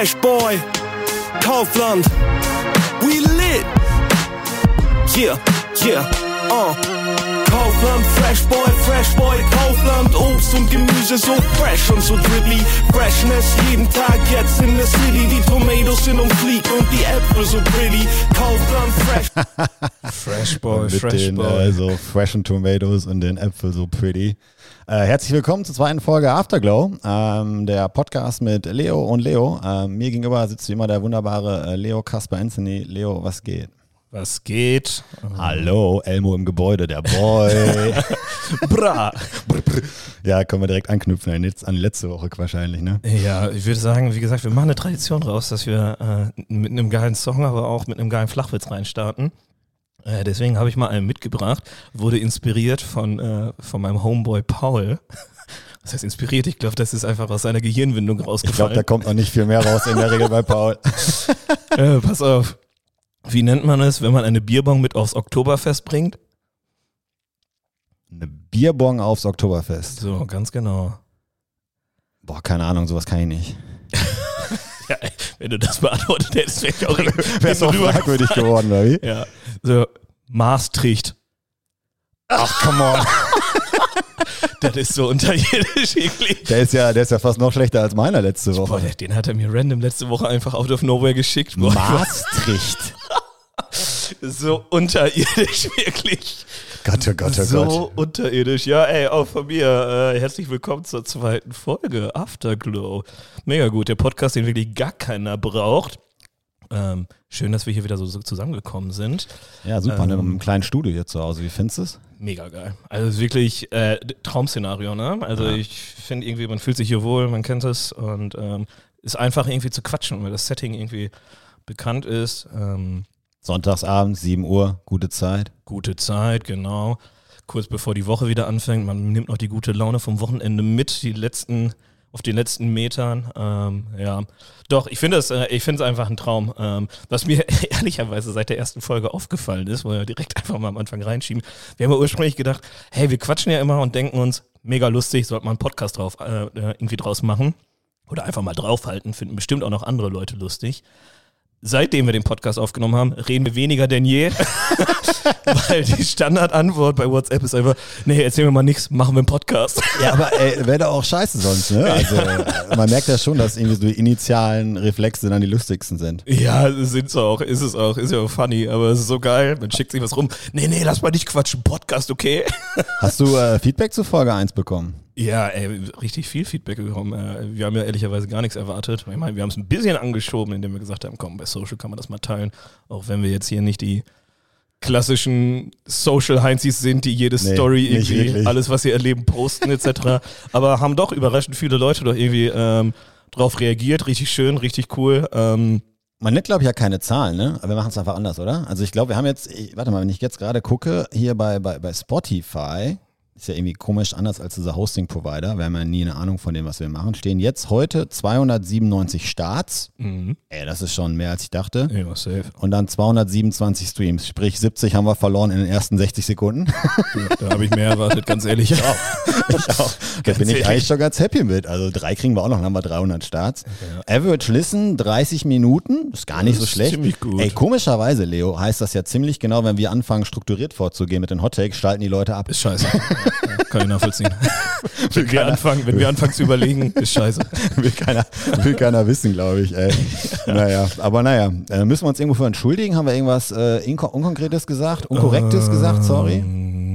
Fresh Boy, Kaufland, we lit. Yeah, yeah, uh. Kaufland, Fresh Boy, Fresh Boy, Kaufland, Obst und Gemüse so fresh und so dribbly. Freshness jeden Tag jetzt in der City. Die Tomatoes sind um Fleek und die Äpfel so pretty. Kaufland, Fresh. Fresh Boy, mit Fresh den Boy. äh, so freshen Tomatoes und den Äpfel so pretty. Äh, herzlich willkommen zur zweiten Folge Afterglow, ähm, der Podcast mit Leo und Leo. Ähm, mir gegenüber sitzt wie immer der wunderbare äh, Leo Kasper Anthony. Leo, was geht? Was geht? Hallo, Elmo im Gebäude, der Boy. Bra. ja, können wir direkt anknüpfen an die- letzte Woche wahrscheinlich, ne? Ja, ich würde sagen, wie gesagt, wir machen eine Tradition raus, dass wir äh, mit einem geilen Song, aber auch mit einem geilen Flachwitz reinstarten. Äh, deswegen habe ich mal einen mitgebracht, wurde inspiriert von, äh, von meinem Homeboy Paul. Was heißt inspiriert? Ich glaube, das ist einfach aus seiner Gehirnwindung Ich glaube, rausgefallen. da kommt noch nicht viel mehr raus in der Regel bei Paul. äh, pass auf. Wie nennt man es, wenn man eine Bierbong mit aufs Oktoberfest bringt? Eine Bierbong aufs Oktoberfest. So, ganz genau. Boah, keine Ahnung, sowas kann ich nicht. Ja, wenn du das beantwortet hättest, wäre ich auch Wäre es auch fragwürdig geworden, oder wie? Ja, so Maastricht. Ach, come on. Das ist so unterirdisch eklig. Der ist ja, der ist ja fast noch schlechter als meiner letzte Boah, Woche. der- den hat er mir random letzte Woche einfach out of nowhere geschickt. Boah, Maastricht. So unterirdisch, wirklich. Gott, oh Gott, oh so Gott. unterirdisch. Ja, ey, auch von mir. Äh, herzlich willkommen zur zweiten Folge Afterglow. Mega gut. Der Podcast, den wirklich gar keiner braucht. Ähm, schön, dass wir hier wieder so, so zusammengekommen sind. Ja, super, Ähm, einem kleinen Studio hier zu Hause. Wie findest du es? Mega geil. Also wirklich äh, Traum-Szenario, ne? Also Ja. ich finde irgendwie, man fühlt sich hier wohl, man kennt es und ähm, ist einfach irgendwie zu quatschen, weil das Setting irgendwie bekannt ist. Ähm, Sonntagsabend, 7 Uhr, gute Zeit. gute Zeit, genau. Kurz bevor die Woche wieder anfängt, man nimmt noch die gute Laune vom Wochenende mit, die letzten, auf den letzten Metern. Ähm, ja, doch, ich finde es, äh, es einfach ein Traum. Ähm, was mir ehrlicherweise seit der ersten Folge aufgefallen ist, wo wir direkt einfach mal am Anfang reinschieben. Wir haben ja ursprünglich gedacht, hey, wir quatschen ja immer und denken uns, mega lustig, sollte man einen Podcast drauf, äh, äh, irgendwie draus machen. Oder einfach mal draufhalten, finden bestimmt auch noch andere Leute lustig. Seitdem wir den Podcast aufgenommen haben, reden wir weniger denn je. Weil die Standardantwort bei WhatsApp ist einfach, nee, erzähl mir mal nichts, machen wir einen Podcast. Ja, aber ey, wäre doch auch scheiße sonst, ne? Also, man merkt ja schon, dass irgendwie so die initialen Reflexe dann die lustigsten sind. Ja, sind so auch, ist es auch, ist ja auch funny, aber es ist so geil, man schickt sich was rum. Nee, nee, lass mal nicht quatschen, Podcast, okay? Hast du äh, Feedback zu Folge 1 bekommen? Ja, ey, richtig viel Feedback bekommen. Äh, Wir haben ja ehrlicherweise gar nichts erwartet. Ich meine, wir haben es ein bisschen angeschoben, indem wir gesagt haben, komm, bei Social kann man das mal teilen. Auch wenn wir jetzt hier nicht die klassischen Social Heinzis sind, die jede Nee, Story irgendwie, alles, was sie erleben, posten etc. Aber haben doch überraschend viele Leute doch irgendwie ähm, drauf reagiert. Richtig schön, richtig cool. Ähm, Man nennt, glaube ich, ja keine Zahlen, ne? Aber wir machen es einfach anders, oder? Also ich glaube, wir haben jetzt, ich, warte mal, wenn ich jetzt gerade gucke, hier bei, bei, bei Spotify, ist ja irgendwie komisch anders als dieser Hosting-Provider, wir haben ja nie eine Ahnung von dem, was wir machen, stehen jetzt heute 297 Starts. mhm. Ey, das ist schon mehr, als ich dachte. Ja, safe. Und dann 227 Streams, sprich 70 haben wir verloren in den ersten 60 Sekunden. Da habe ich mehr erwartet, ganz ehrlich. ich auch. Da bin ich eigentlich schon ganz happy mit. Also drei kriegen wir auch noch, dann haben wir 300 Starts. Average Listen 30 Minuten, ist gar nicht Das so schlecht. ziemlich gut. Ey, komischerweise, Leo, heißt das ja ziemlich genau, wenn wir anfangen strukturiert vorzugehen mit den Hottakes, schalten die Leute ab. Ist scheiße. Ja, kann ich nachvollziehen. wenn, wir anfangen, wenn wir anfangen zu überlegen, ist scheiße. will, keiner, will keiner wissen, glaube ich. Ey. Naja, aber naja, äh, müssen wir uns irgendwo für entschuldigen? Haben wir irgendwas äh, inko Unkonkretes gesagt? Unkorrektes gesagt? Sorry.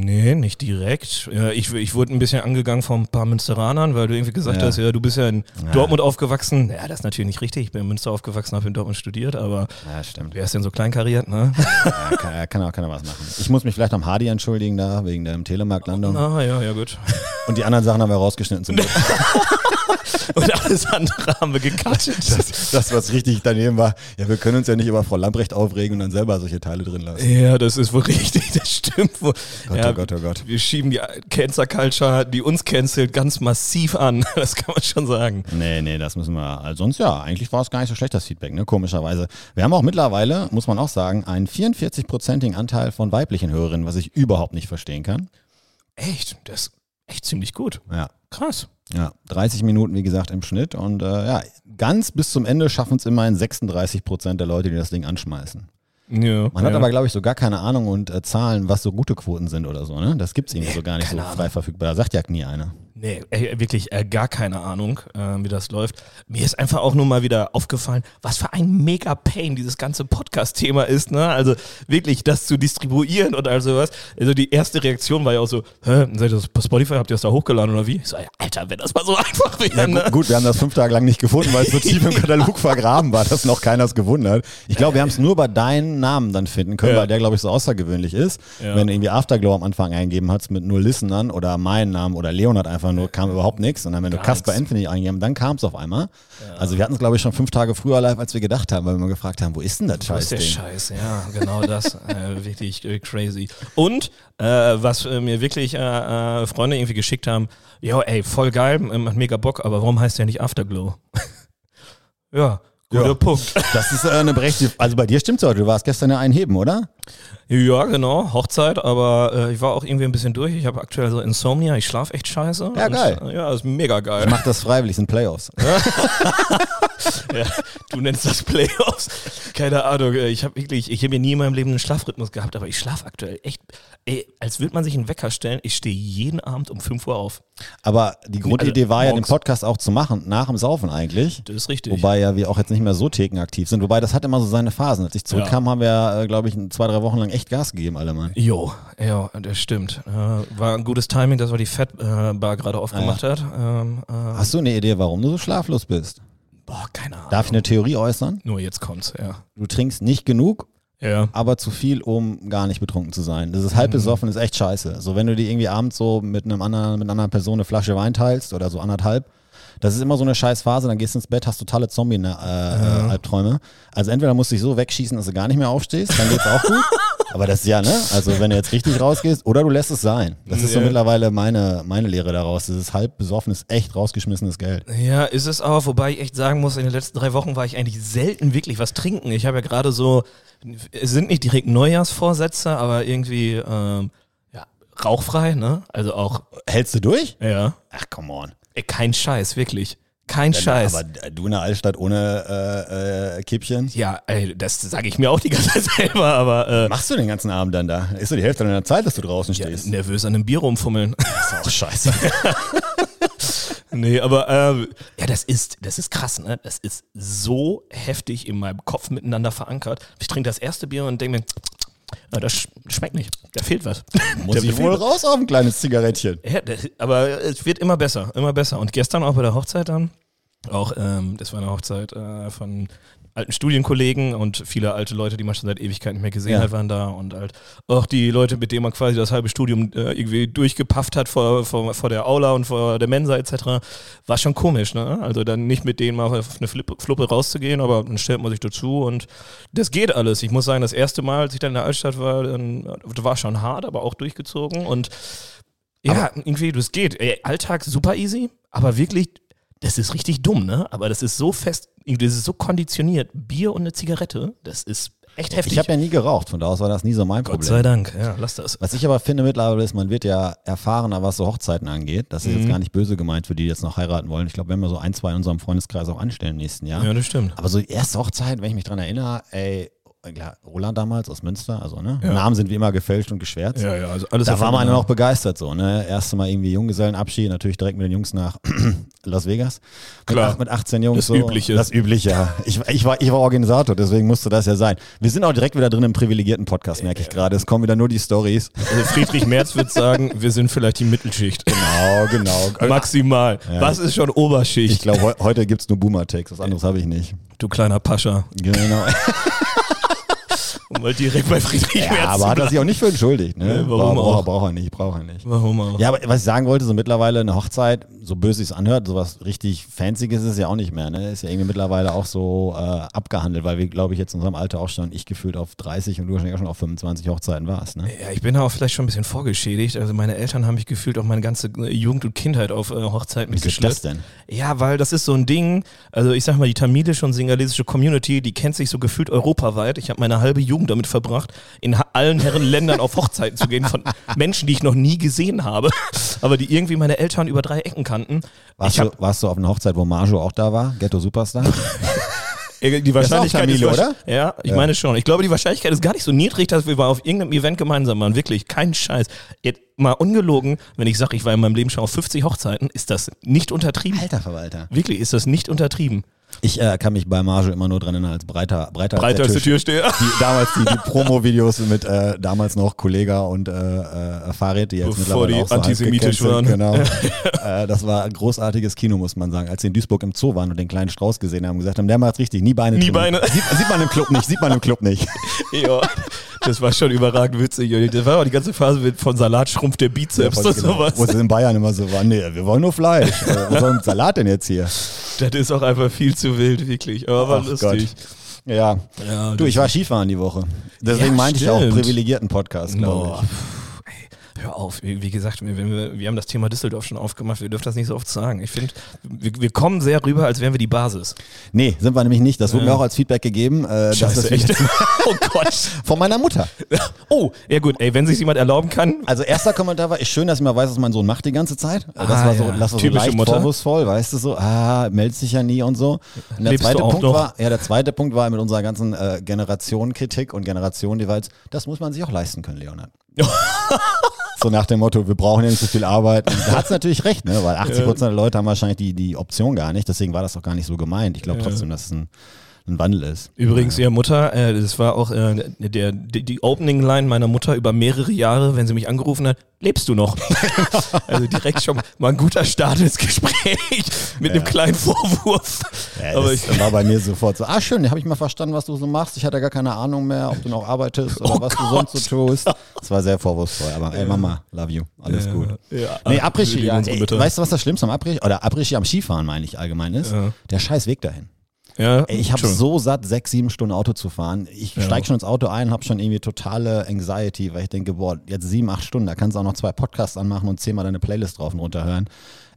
Nee, nicht direkt. Ja, ich, ich wurde ein bisschen angegangen von ein paar Münsteranern, weil du irgendwie gesagt Ja. hast, ja, du bist ja in Ja. Dortmund aufgewachsen. Ja, das ist natürlich nicht richtig. Ich bin in Münster aufgewachsen, habe in Dortmund studiert, aber Ja, stimmt. wer ist denn so kleinkariert, ne? Ja, kann, kann, auch, auch was machen. Ich muss mich vielleicht am Hardy entschuldigen da, wegen der Telemark-Landung. Ah, ja, ja, gut. Und die anderen Sachen haben wir rausgeschnitten zum Glück. Und alles andere haben wir gecuttet. Das, das, was richtig daneben war, ja, wir können uns ja nicht über Frau Lamprecht aufregen und dann selber solche Teile drin lassen. Ja, das ist wohl richtig, das stimmt wohl. Gott, ja, oh Gott, oh Gott. Wir schieben die Cancer Culture, die uns cancelt, ganz massiv an. Das kann man schon sagen. Nee, nee, das müssen wir. Also sonst ja, eigentlich war es gar nicht so schlecht, das Feedback, ne? Komischerweise. Wir haben auch mittlerweile, muss man auch sagen, einen 44-prozentigen Anteil von weiblichen Hörerinnen, was ich überhaupt nicht verstehen kann. Echt? Das ist echt ziemlich gut. Ja. Krass. Ja, 30 Minuten, wie gesagt, im Schnitt. Und äh, ja, ganz bis zum Ende schaffen es immerhin 36 Prozent der Leute, die das Ding anschmeißen. Ja, Man ja. hat aber, glaube ich, so gar keine Ahnung und äh, Zahlen, was so gute Quoten sind oder so. Ne? Das gibt es irgendwie so gar nicht so Ahnung. frei verfügbar. Da sagt ja nie einer. Nee, ey, wirklich äh, gar keine Ahnung, äh, wie das läuft. Mir ist einfach auch nur mal wieder aufgefallen, was für ein mega Pain dieses ganze Podcast-Thema ist. Ne? Also wirklich das zu distribuieren und all sowas. Also die erste Reaktion war ja auch so, hä, seid ihr das bei Spotify, habt ihr das da hochgeladen oder wie? Ich so, ja, Alter, wenn das mal so einfach wäre. Ja, ne? gu gut, wir haben das fünf Tage lang nicht gefunden, weil es so tief im Katalog vergraben war, dass noch keiner es gewundert. Ich glaube, wir haben es nur bei deinen Namen dann finden können, Ja. weil der, glaube ich, so außergewöhnlich ist. Ja. Wenn du irgendwie Afterglow am Anfang eingegeben hast mit nur Listenern oder meinen Namen oder Leonard einfach nur, kam überhaupt nichts. Und dann, wenn du Gar Casper nix. Anthony eingegeben dann kam es auf einmal. Also wir hatten es, glaube ich, schon fünf Tage früher live, als wir gedacht haben, weil wir mal gefragt haben, wo ist denn das Wo ist der? Scheiß? Ja, genau das. äh, wirklich äh, crazy. Und äh, was äh, mir wirklich äh, Freunde irgendwie geschickt haben, jo, ey, voll geil, macht mega Bock, aber warum heißt der nicht Afterglow? ja, guter Ja. Punkt. Das ist eine berechtigte. Also bei dir stimmt's heute. Du warst gestern ja einheben, oder? Ja, genau, Hochzeit, aber äh, ich war auch irgendwie ein bisschen durch. Ich habe aktuell so Insomnia, ich schlafe echt scheiße. Ja, und, geil. Äh, ja, ist mega geil. Ich mach das freiwillig, sind Playoffs. Ja, du nennst das Playoffs. Keine Ahnung. äh, Ich habe wirklich, ich habe ja nie in meinem Leben einen Schlafrhythmus gehabt, aber ich schlafe aktuell echt, ey, als würde man sich einen Wecker stellen. Ich stehe jeden Abend um 5 Uhr auf. Aber die Grundidee Also, war ja, den. Podcast auch zu machen, nach dem Saufen eigentlich. Das ist richtig. Wobei ja wir auch jetzt nicht mehr so thekenaktiv sind. Wobei das hat immer so seine Phasen. Als ich zurückkam, haben wir, äh, glaube ich, zwei, drei Wochen lang echt Gas gegeben, alle Mann. Jo, ja, das stimmt. Äh, war ein gutes Timing, dass wir die Fettbar gerade aufgemacht hat. Ähm, äh, Hast du eine Idee, warum du so schlaflos bist? boah, keine Ahnung. Darf ich eine Theorie äußern? Nur jetzt kommt's, ja. Du trinkst nicht genug, Ja. aber zu viel, um gar nicht betrunken zu sein. Das ist halb besoffen, ist echt scheiße. So, wenn du dir irgendwie abends so mit einem anderen, mit einer anderen Person eine Flasche Wein teilst oder so anderthalb, das ist immer so eine scheiß Phase, dann gehst du ins Bett, hast totale Zombie-Albträume. Also entweder musst du dich so wegschießen, dass du gar nicht mehr aufstehst, dann geht's auch gut. Aber das ist ja, ne? Also wenn du jetzt richtig rausgehst, oder du lässt es sein. Das ist so Ja. mittlerweile meine, meine Lehre daraus. Das ist halb besoffenes, echt rausgeschmissenes Geld. Ja, ist es auch, wobei ich echt sagen muss, in den letzten drei Wochen war ich eigentlich selten wirklich was trinken. Ich habe ja gerade so, es sind nicht direkt Neujahrsvorsätze, aber irgendwie, ähm, ja, rauchfrei, ne? Also auch, Hältst du durch? ja, Ach, come on. Ey, kein Scheiß, wirklich. Kein Scheiß. Aber du in der Altstadt ohne äh, äh, Kippchen? ja, ey, das sage ich mir auch die ganze Zeit selber, aber äh, machst du den ganzen Abend dann da? Ist so die Hälfte deiner Zeit, dass du draußen ja, stehst? nervös an einem Bier rumfummeln. Das ist auch scheiße. nee, aber ähm, ja, das ist, das ist krass, ne? Das ist so heftig in meinem Kopf miteinander verankert. Ich trinke das erste Bier und denke mir, ah, das sch schmeckt nicht. Da fehlt was. Muss ich wohl raus auf ein kleines Zigarettchen. Ja, aber es wird immer besser, immer besser. Und gestern auch bei der Hochzeit dann, auch, ähm, das war eine Hochzeit äh, von alten Studienkollegen und viele alte Leute, die man schon seit Ewigkeit nicht mehr gesehen Ja. hat, waren da und halt auch die Leute, mit denen man quasi das halbe Studium äh, irgendwie durchgepafft hat vor, vor, vor der Aula und vor der Mensa etc. War schon komisch, ne? Also dann nicht mit denen mal auf eine Flippe, Fluppe rauszugehen, aber dann stellt man sich dazu und das geht alles. Ich muss sagen, das erste Mal, als ich dann in der Altstadt war, dann, war schon hart, aber auch durchgezogen und ja, irgendwie, das geht. Ey, Alltag super easy, aber wirklich, das ist richtig dumm, ne? Aber das ist so fest, das ist so konditioniert. Bier und eine Zigarette, das ist echt heftig. Ich habe ja nie geraucht, von da aus war das nie so mein Gott Problem. sei Dank, ja, lass das. Was ich aber finde mittlerweile ist, man wird ja erfahrener, was so Hochzeiten angeht. Das ist Mhm. jetzt gar nicht böse gemeint für die, die jetzt noch heiraten wollen. Ich glaube, wenn wir so ein, zwei in unserem Freundeskreis auch anstellen im nächsten Jahr. Ja, das stimmt. Aber so die erste Hochzeit, wenn ich mich dran erinnere, ey, klar, Roland damals aus Münster, also ne, Ja. Namen sind wie immer gefälscht und geschwärzt. Ja, ja, also alles Da war man erfunden, noch begeistert so, ne? Erste Mal irgendwie Junggesellenabschied, natürlich direkt mit den Jungs nach Las Vegas. Klar. mit 18 Jungs. Das so. Übliche. Das Übliche, ja. Ich, ich, war, ich war Organisator, deswegen musste das ja sein. Wir sind auch direkt wieder drin im privilegierten Podcast, merke ich gerade. Es kommen wieder nur die Stories. Also Friedrich Merz wird sagen, wir sind vielleicht die Mittelschicht. Genau, genau. Maximal. Was ist schon Oberschicht? Ich glaube, heu heute gibt's nur Boomer-Takes, was anderes habe ich nicht. du kleiner Pascha. Genau. Mal direkt bei Friedrich Ja, aber hat er sich auch nicht für entschuldigt. Ne? Nee, warum Braucht er- auch? Braucht er nicht, braucht er nicht. Warum auch? Ja, aber was ich sagen wollte, so mittlerweile eine Hochzeit, so böse es anhört, sowas richtig Fancyes ist es ja auch nicht mehr. Ne? Ist ja irgendwie mittlerweile auch so äh, abgehandelt, weil wir, glaube ich, jetzt in unserem Alter auch schon, ich gefühlt auf 30 und du wahrscheinlich auch schon auf 25 Hochzeiten warst. Ne? Ja, ich bin da auch vielleicht schon ein bisschen vorgeschädigt. Also meine Eltern haben mich gefühlt auch meine ganze Jugend und Kindheit auf äh, Hochzeiten Wie ist das mitgeschleppt. denn? Ja, weil das ist so ein Ding, also ich sag mal, die tamilische und singalesische Community, die kennt sich so gefühlt europaweit. Ich habe meine halbe Jugend damit verbracht, in, allen Herren Ländern auf Hochzeiten zu gehen von Menschen, die ich noch nie gesehen habe, aber die irgendwie meine Eltern über drei Ecken kannten. Warst, ich du, warst du auf einer Hochzeit, wo Marjo auch da war? Ghetto Superstar? Die Wahrscheinlichkeit Camilo, ist, oder? Ja, ich Ja. meine schon. Ich glaube, die Wahrscheinlichkeit ist gar nicht so niedrig, dass wir mal auf irgendeinem Event gemeinsam waren. Wirklich, kein Scheiß. Jetzt mal ungelogen, wenn ich sage, ich war in meinem Leben schon auf 50 Hochzeiten, ist das nicht untertrieben. Alter Verwalter. Wirklich, ist das nicht untertrieben. Ich äh, kann mich bei Marjo immer nur dran erinnern als breiter, breiter, Breiter als als der der Tisch. Türsteher. Die, damals die, die Promo-Videos mit äh, damals noch Kollega und äh, äh, Farid, die jetzt Bevor mittlerweile die auch so antisemitisch waren. Genau. äh, das war ein großartiges Kino, muss man sagen. Als sie in Duisburg im Zoo waren und den kleinen Strauß gesehen haben, gesagt haben, der macht richtig, nie Beine. Nie. Beine. Sieht, sieht man im Club nicht, sieht man im Club nicht. ja, das war schon überragend witzig. Das war auch die ganze Phase mit von Salat schrumpft der Bizeps Voll und genau. sowas. Wo sie in Bayern immer so waren, nee, wir wollen nur Fleisch. Äh, Was soll ein Salat denn jetzt hier? Das ist auch einfach viel zu wild, wirklich. Aber war Ach lustig. Ja. Ja, Du, ich war Skifahren die Woche. Deswegen Ja, meinte ich auch stimmt. privilegierten Podcast, glaube ich. Hör auf. Wie, gesagt, wir, wir, haben das Thema Düsseldorf schon aufgemacht. Wir dürfen das nicht so oft sagen. Ich finde, wir, wir kommen sehr rüber, als wären wir die Basis. Nee, sind wir nämlich nicht. Das wurde Ja. mir auch als Feedback gegeben. Äh, Scheiße, echt? oh Gott. Von meiner Mutter. Oh, ja gut. Ey, wenn sich jemand erlauben kann. Also erster Kommentar war, ist schön, dass ich mal weiß, was mein Sohn macht die ganze Zeit. Das Ah, war so, ja. das war so Typische leicht Mutter. vorwurfsvoll, weißt du so, ah, meldet sich ja nie und so. Und der Lebst zweite Punkt noch? war, ja, der zweite Punkt war mit unserer ganzen äh, Generationenkritik und Generation jeweils, das muss man sich auch leisten können, Leonard. so nach dem Motto, wir brauchen ja nicht so viel Arbeit. Und da hat es natürlich recht, ne? weil 80 Prozent der Leute haben wahrscheinlich die, die Option gar nicht. Deswegen war das auch gar nicht so gemeint. Ich glaube trotzdem, dass es ein, ein Wandel ist. Übrigens, ihre Mutter, äh, das war auch äh, der, die, die Opening-Line meiner Mutter über mehrere Jahre, wenn sie mich angerufen hat, lebst du noch? also direkt schon mal ein guter Start ins Gespräch mit einem kleinen Vorwurf. Ja, Aber das ich, war bei mir sofort so, ah schön, da habe ich mal verstanden, was du so machst. Ich hatte gar keine Ahnung mehr, ob du noch arbeitest oder Oh was du Gott. sonst so tust. Das war sehr vorwurfsvoll, aber ey Mama, love you, alles gut. Ja, Nee, lieben ja, ey, weißt du, was das Schlimmste am Après-Ski, oder Après-Ski am Skifahren meine ich allgemein ist? Ja. Der scheiß Weg dahin. Ja, Ey, ich habe so satt, sechs, sieben Stunden Auto zu fahren. Ich Ja. steige schon ins Auto ein, habe schon irgendwie totale Anxiety, weil ich denke, boah, jetzt sieben, acht Stunden, da kannst du auch noch zwei Podcasts anmachen und zehnmal deine Playlist drauf und runter hören.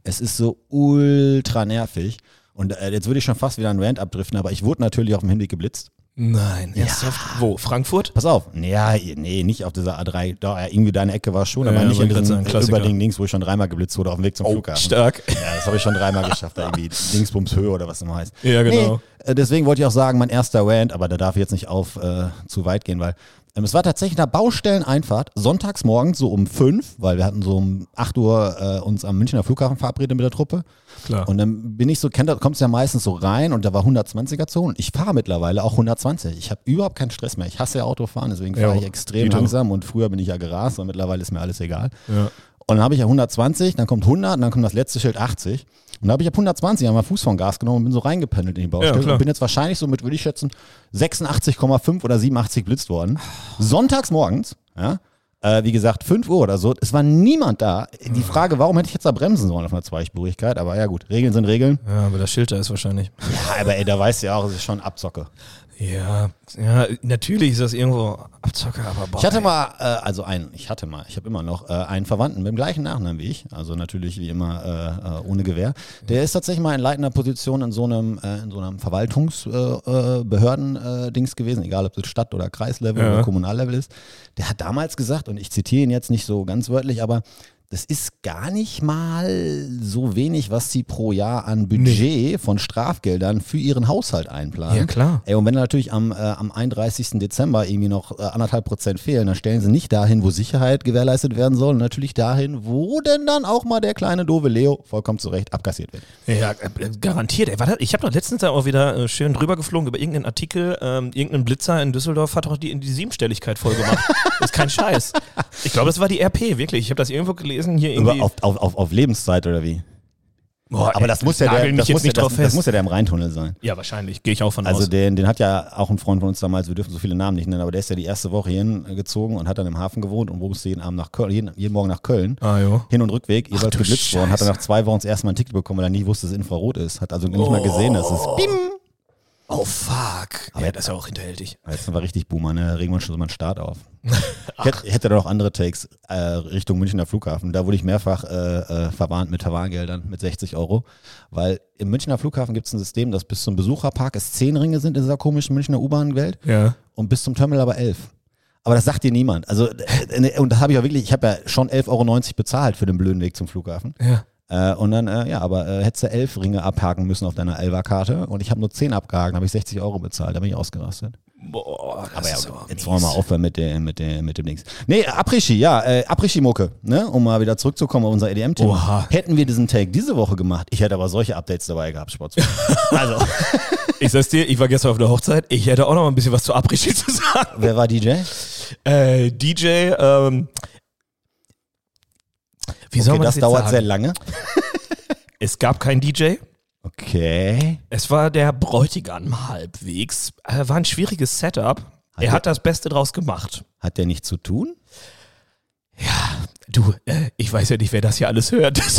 Es ist so ultra nervig. Und äh, jetzt würde ich schon fast wieder einen Rant abdriften, aber ich wurde natürlich auf dem Hinweg geblitzt. Nein, ernsthaft? Wo? Frankfurt? Pass auf, ja, nee, nicht auf dieser A3, da, ja, irgendwie deine Ecke war schon, aber Ja, nicht in diesem. Überding links, wo ich schon dreimal geblitzt wurde auf dem Weg zum Oh, Flughafen. stark. Ja, das habe ich schon dreimal geschafft, da irgendwie Dingsbums Höhe oder was immer heißt. Ja, genau. Nee, äh, deswegen wollte ich auch sagen, mein erster Rant, aber da darf ich jetzt nicht auf äh, zu weit gehen, weil es war tatsächlich eine Baustelleneinfahrt, sonntags morgens so um fünf, weil wir hatten so um 8 Uhr äh, uns am Münchner Flughafen verabredet mit der Truppe. Klar. Und dann bin ich so, kennt, kommst ja meistens so rein und da war 120er Zone. Ich fahre mittlerweile auch 120. Ich habe überhaupt keinen Stress mehr. Ich hasse ja Autofahren, deswegen fahre Ja, ich extrem langsam und früher bin ich ja gerast und mittlerweile ist mir alles egal. ja. Und dann habe ich ja 120, dann kommt 100 und dann kommt das letzte Schild 80. Und dann habe ich ab 120 einmal Fuß vom Gas genommen und bin so reingependelt in die Baustelle. klar. und bin jetzt wahrscheinlich so mit, würde ich schätzen, 86,5 oder 87 blitzt worden. Sonntags morgens, ja. Äh, wie gesagt, 5 Uhr oder so. Es war niemand da. Die Frage, warum hätte ich jetzt da bremsen sollen auf einer Zweispurigkeit? Aber ja gut, Regeln sind Regeln. ja, aber das Schild da ist wahrscheinlich. Ja, aber ey, da weißt du ja auch, es ist schon Abzocke. Ja, ja, natürlich ist das irgendwo Abzocker, aber boah, Ich hatte mal, äh, also einen, ich hatte mal, ich habe immer noch äh, einen Verwandten mit dem gleichen Nachnamen wie ich, also natürlich wie immer äh, äh, ohne Gewehr. Der ist tatsächlich mal in leitender Position in so einem, äh, in so einem Verwaltungsbehörden-Dings äh, gewesen, egal ob es Stadt- oder Kreislevel Ja. oder Kommunallevel ist. Der hat damals gesagt, und ich zitiere ihn jetzt nicht so ganz wörtlich, aber das ist gar nicht mal so wenig, was sie pro Jahr an Budget von Strafgeldern für ihren Haushalt einplanen. Ja, klar. Ey, und wenn natürlich am, äh, am 31. Dezember irgendwie noch äh, anderthalb Prozent fehlen, dann stellen sie nicht dahin, wo Sicherheit gewährleistet werden soll, natürlich dahin, wo denn dann auch mal der kleine doofe Leo vollkommen zu Recht abkassiert wird. Ja, äh, garantiert. Ey, ich habe doch letztens auch wieder äh, schön drüber geflogen über irgendeinen Artikel. Ähm, irgendein Blitzer in Düsseldorf hat doch die, die Siebenstelligkeit voll gemacht. das ist kein Scheiß. Ich glaube, das war die RP, wirklich. Ich habe das irgendwo gelesen hier Über, irgendwie. auf, auf, auf, auf Lebenszeit oder wie? Boah, Aber ey, das muss ja der, das muss ja, das, das muss ja der im Rheintunnel sein. ja, wahrscheinlich. Gehe ich auch von Also aus. den, den hat ja auch ein Freund von uns damals, wir dürfen so viele Namen nicht nennen, aber der ist ja die erste Woche hingezogen und hat dann im Hafen gewohnt und musste jeden Abend nach Köln, jeden, jeden Morgen nach Köln. Ah, jo. Hin- und Rückweg, jeweils du geblitzt worden, hat er Scheiße. nach zwei Wochen das erste Mal ein Ticket bekommen, weil er nie wusste, dass es Infrarot ist. Hat also nicht mal gesehen, dass es bim. Oh, fuck. Aber ja, das ist ja auch hinterhältig. Jetzt sind wir richtig Boomer, ne? Da regen wir uns schon so mal einen Start auf. ich hätte, ich hätte da noch andere Takes äh, Richtung Münchner Flughafen. Da wurde ich mehrfach äh, äh, verwarnt mit Verwarngeldern mit 60 Euro. Weil im Münchner Flughafen gibt es ein System, dass bis zum Besucherpark es 10 Ringe sind in dieser komischen Münchner U-Bahn-Welt Ja. und bis zum Terminal aber 11. Aber das sagt dir niemand. Also, äh, und das habe ich auch wirklich, ich habe ja schon 11,90 Euro bezahlt für den blöden Weg zum Flughafen. Ja. Äh, und dann, äh, ja, aber äh, hättest du elf Ringe abhaken müssen auf deiner Elva-Karte und ich habe nur zehn abgehakt, habe ich 60 Euro bezahlt, da bin ich ausgerastet. Boah, Aber ja, jetzt wollen wir mal aufhören mit dem, mit dem, mit dem Dings. Nee, Après-Ski, ja, äh, Après-Ski-Mucke, ne? um mal wieder zurückzukommen auf unser EDM-Thema. Hätten wir diesen Take diese Woche gemacht, ich hätte aber solche Updates dabei gehabt, Sport. also, Ich sag's dir, ich war gestern auf der Hochzeit. Ich hätte auch noch mal ein bisschen was zu Abrischi zu sagen. wer war DJ? Äh, DJ, ähm, wie Okay, das das, dauert sagen? sehr lange. Es gab keinen DJ. Okay. Es war der Bräutigam halbwegs. Äh, war ein schwieriges Setup. Er hat das Beste draus gemacht. Hat der nichts zu tun? Du, äh, ich weiß ja nicht, wer das hier alles hört.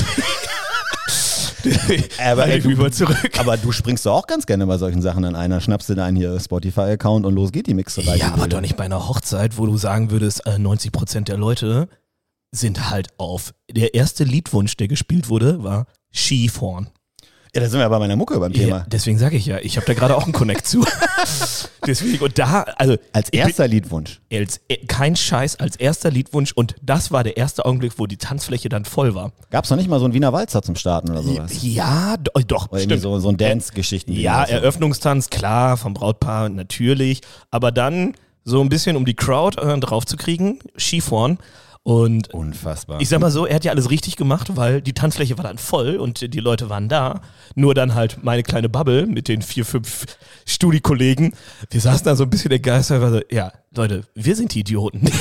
Aber, ey, du- zurück. Aber du springst doch auch ganz gerne bei solchen Sachen an einer, schnappst dir deinen hier Spotify-Account und los geht die Mixerei. Ja, aber doch nicht bei einer Hochzeit, wo du sagen würdest, äh, 90% der Leute sind halt auf. Der erste Liedwunsch, der gespielt wurde, war Skifahren. Ja, da sind wir aber bei meiner Mucke beim Thema. Ja, deswegen sage ich ja, ich habe da gerade auch einen Connect zu. deswegen, und da, also Als ich bin- erster Liedwunsch. als, äh, kein Scheiß, als erster Liedwunsch und das war der erste Augenblick, wo die Tanzfläche dann voll war. Gab es noch nicht mal so einen Wiener Walzer zum Starten oder sowas? Ja, do, doch, Oder stimmt. so, so ein Dance-Geschichten. Ja, Eröffnungstanz, klar, vom Brautpaar natürlich. Aber dann so ein bisschen, um die Crowd äh, draufzukriegen, Skifahren. Und Unfassbar. ich sag mal so, er hat ja alles richtig gemacht, weil die Tanzfläche war dann voll und die Leute waren da. Nur dann halt meine kleine Bubble mit den vier, fünf Studikollegen. Wir saßen da so ein bisschen entgeistert. war so, Ja, Leute, wir sind die Idioten, nicht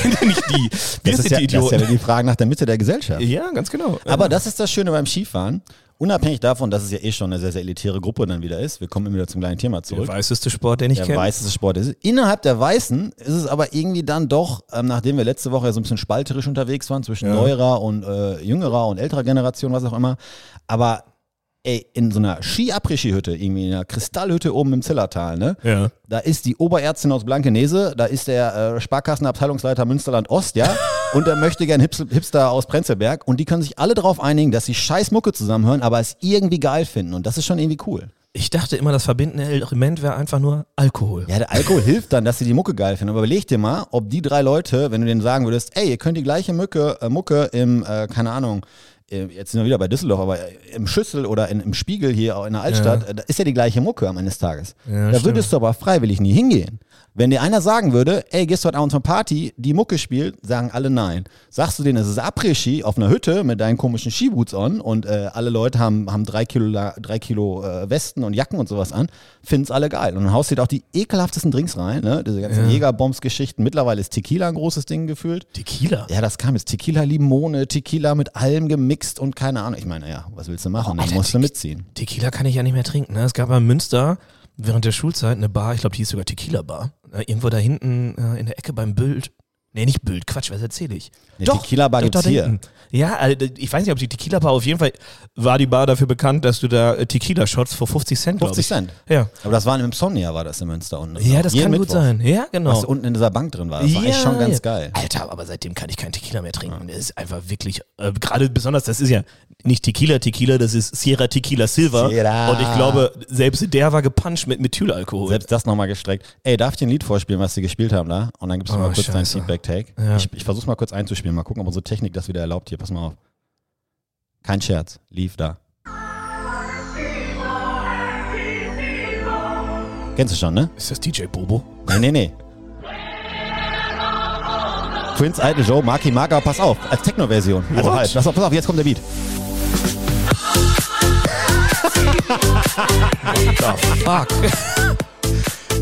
die. Wir das, sind ja, die das ist ja Idioten. die Frage nach der Mitte der Gesellschaft. Ja, ganz genau. Aber das ist das Schöne beim Skifahren. Unabhängig davon, dass es ja eh schon eine sehr, sehr elitäre Gruppe dann wieder ist. Wir kommen immer wieder zum gleichen Thema der zurück. weißeste Sport, den ich der kenne. weißeste Sport ist. Innerhalb der Weißen ist es aber irgendwie dann doch, ähm, nachdem wir letzte Woche ja so ein bisschen spalterisch unterwegs waren, zwischen Ja. neuerer und äh, jüngerer und älterer Generation, was auch immer. Aber ey, in so einer Ski-Après-Ski-Hütte, irgendwie in einer Kristallhütte oben im Zillertal, ne? Ja. Da ist die Oberärztin aus Blankenese, da ist der äh, Sparkassenabteilungsleiter Münsterland Ost, ja, und der möchte gern Hips Hipster aus Prenzlberg und die können sich alle darauf einigen, dass sie scheiß Mucke zusammenhören, aber es irgendwie geil finden und das ist schon irgendwie cool. Ich dachte immer, das verbindende Element wäre einfach nur Alkohol. Ja, der Alkohol hilft dann, dass sie die Mucke geil finden, aber überleg dir mal, ob die drei Leute, wenn du denen sagen würdest, ey, ihr könnt die gleiche Mucke, äh, Mucke im, äh, keine Ahnung, jetzt sind wir wieder bei Düsseldorf, aber äh, im Schüssel oder in, im Spiegel hier in der Altstadt, äh, da ist ja die gleiche Mucke am Ende des Tages. Ja, da stimmt. würdest du aber freiwillig nie hingehen. Wenn dir einer sagen würde, ey, gehst du heute Abend zur Party, die Mucke spielt, sagen alle nein. Sagst du denen, es ist Après-Ski auf einer Hütte mit deinen komischen Skiboots on und äh, alle Leute haben, haben drei Kilo, drei Kilo äh, Westen und Jacken und sowas an, finden's alle geil. Und dann haust du dir auch die ekelhaftesten Drinks rein, ne? diese ganzen Ja. Jägerbombs-Geschichten. Mittlerweile ist Tequila ein großes Ding gefühlt. Tequila. Ja, das kam jetzt. Tequila Limone, Tequila mit allem gemixt und keine Ahnung. Ich meine, ja, was willst du machen? Oh, Alter, musst du mitziehen. Tequila kann ich ja nicht mehr trinken. Ne? Es gab in Münster während der Schulzeit eine Bar, ich glaube, die hieß sogar Tequila Bar. Äh, irgendwo da hinten äh, in der Ecke beim Bild. Nee, nicht Bild, Quatsch, was erzähle ich? Eine Tequila-Bar doch, gibt's da hier. Ja, also, ich weiß nicht, ob die Tequila Bar, auf jeden Fall war die Bar dafür bekannt, dass du da äh, Tequila-Shots für 50 Cent, glaube 50 ich. Cent. Ja. Aber das war im Insomnia, war das in Münster unten. Ja, das kann gut Mittwoch. sein. Ja, genau. Was unten in dieser Bank drin war. Das war ja, echt schon ganz ja. geil. Alter, aber seitdem kann ich keinen Tequila mehr trinken. Das ist einfach wirklich, äh, gerade besonders, das ist ja nicht Tequila Tequila, das ist Sierra Tequila Silver. Sierra. Und ich glaube, selbst der war gepuncht mit Methylalkohol. Selbst das nochmal gestreckt. Ey, darf ich dir ein Lied vorspielen, was sie gespielt haben da? Und dann gibst du Oh, mal kurz deinen scheiße. Feedback-Take. Ja. Ich, ich versuch's mal kurz einzuspielen. Mal gucken, ob unsere Technik das wieder erlaubt hier. Pass mal auf. Kein Scherz. Lief da. Kennst du schon, ne? ist das DJ Bobo? Nee, nee, nee. Prince Idol Joe, Marky Marker, pass auf, als Techno-Version. Also What? halt, pass auf, pass auf, jetzt kommt der Beat. The fuck?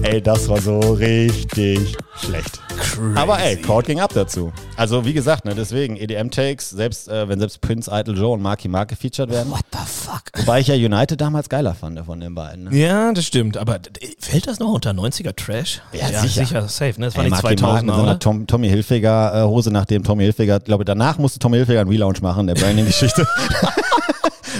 Ey, das war so richtig schlecht. Crazy. Aber ey, Crowd ging ab dazu. Also wie gesagt, ne, deswegen EDM-Takes, selbst äh, wenn selbst Prince Idol Joe und Marky Mark gefeatured werden. What the fuck? Wobei ich ja United damals geiler fand von den beiden. Ne? Ja, das stimmt. Aber fällt das noch unter 90er Trash? Ja, sicher. safe, ne? Das war Ey, nicht Marky Mark 2000 mit so einer? Tom, Tommy Hilfiger äh, Hose, nachdem Tommy Hilfiger, glaube danach musste Tommy Hilfiger einen Relaunch machen, der Branding-Geschichte.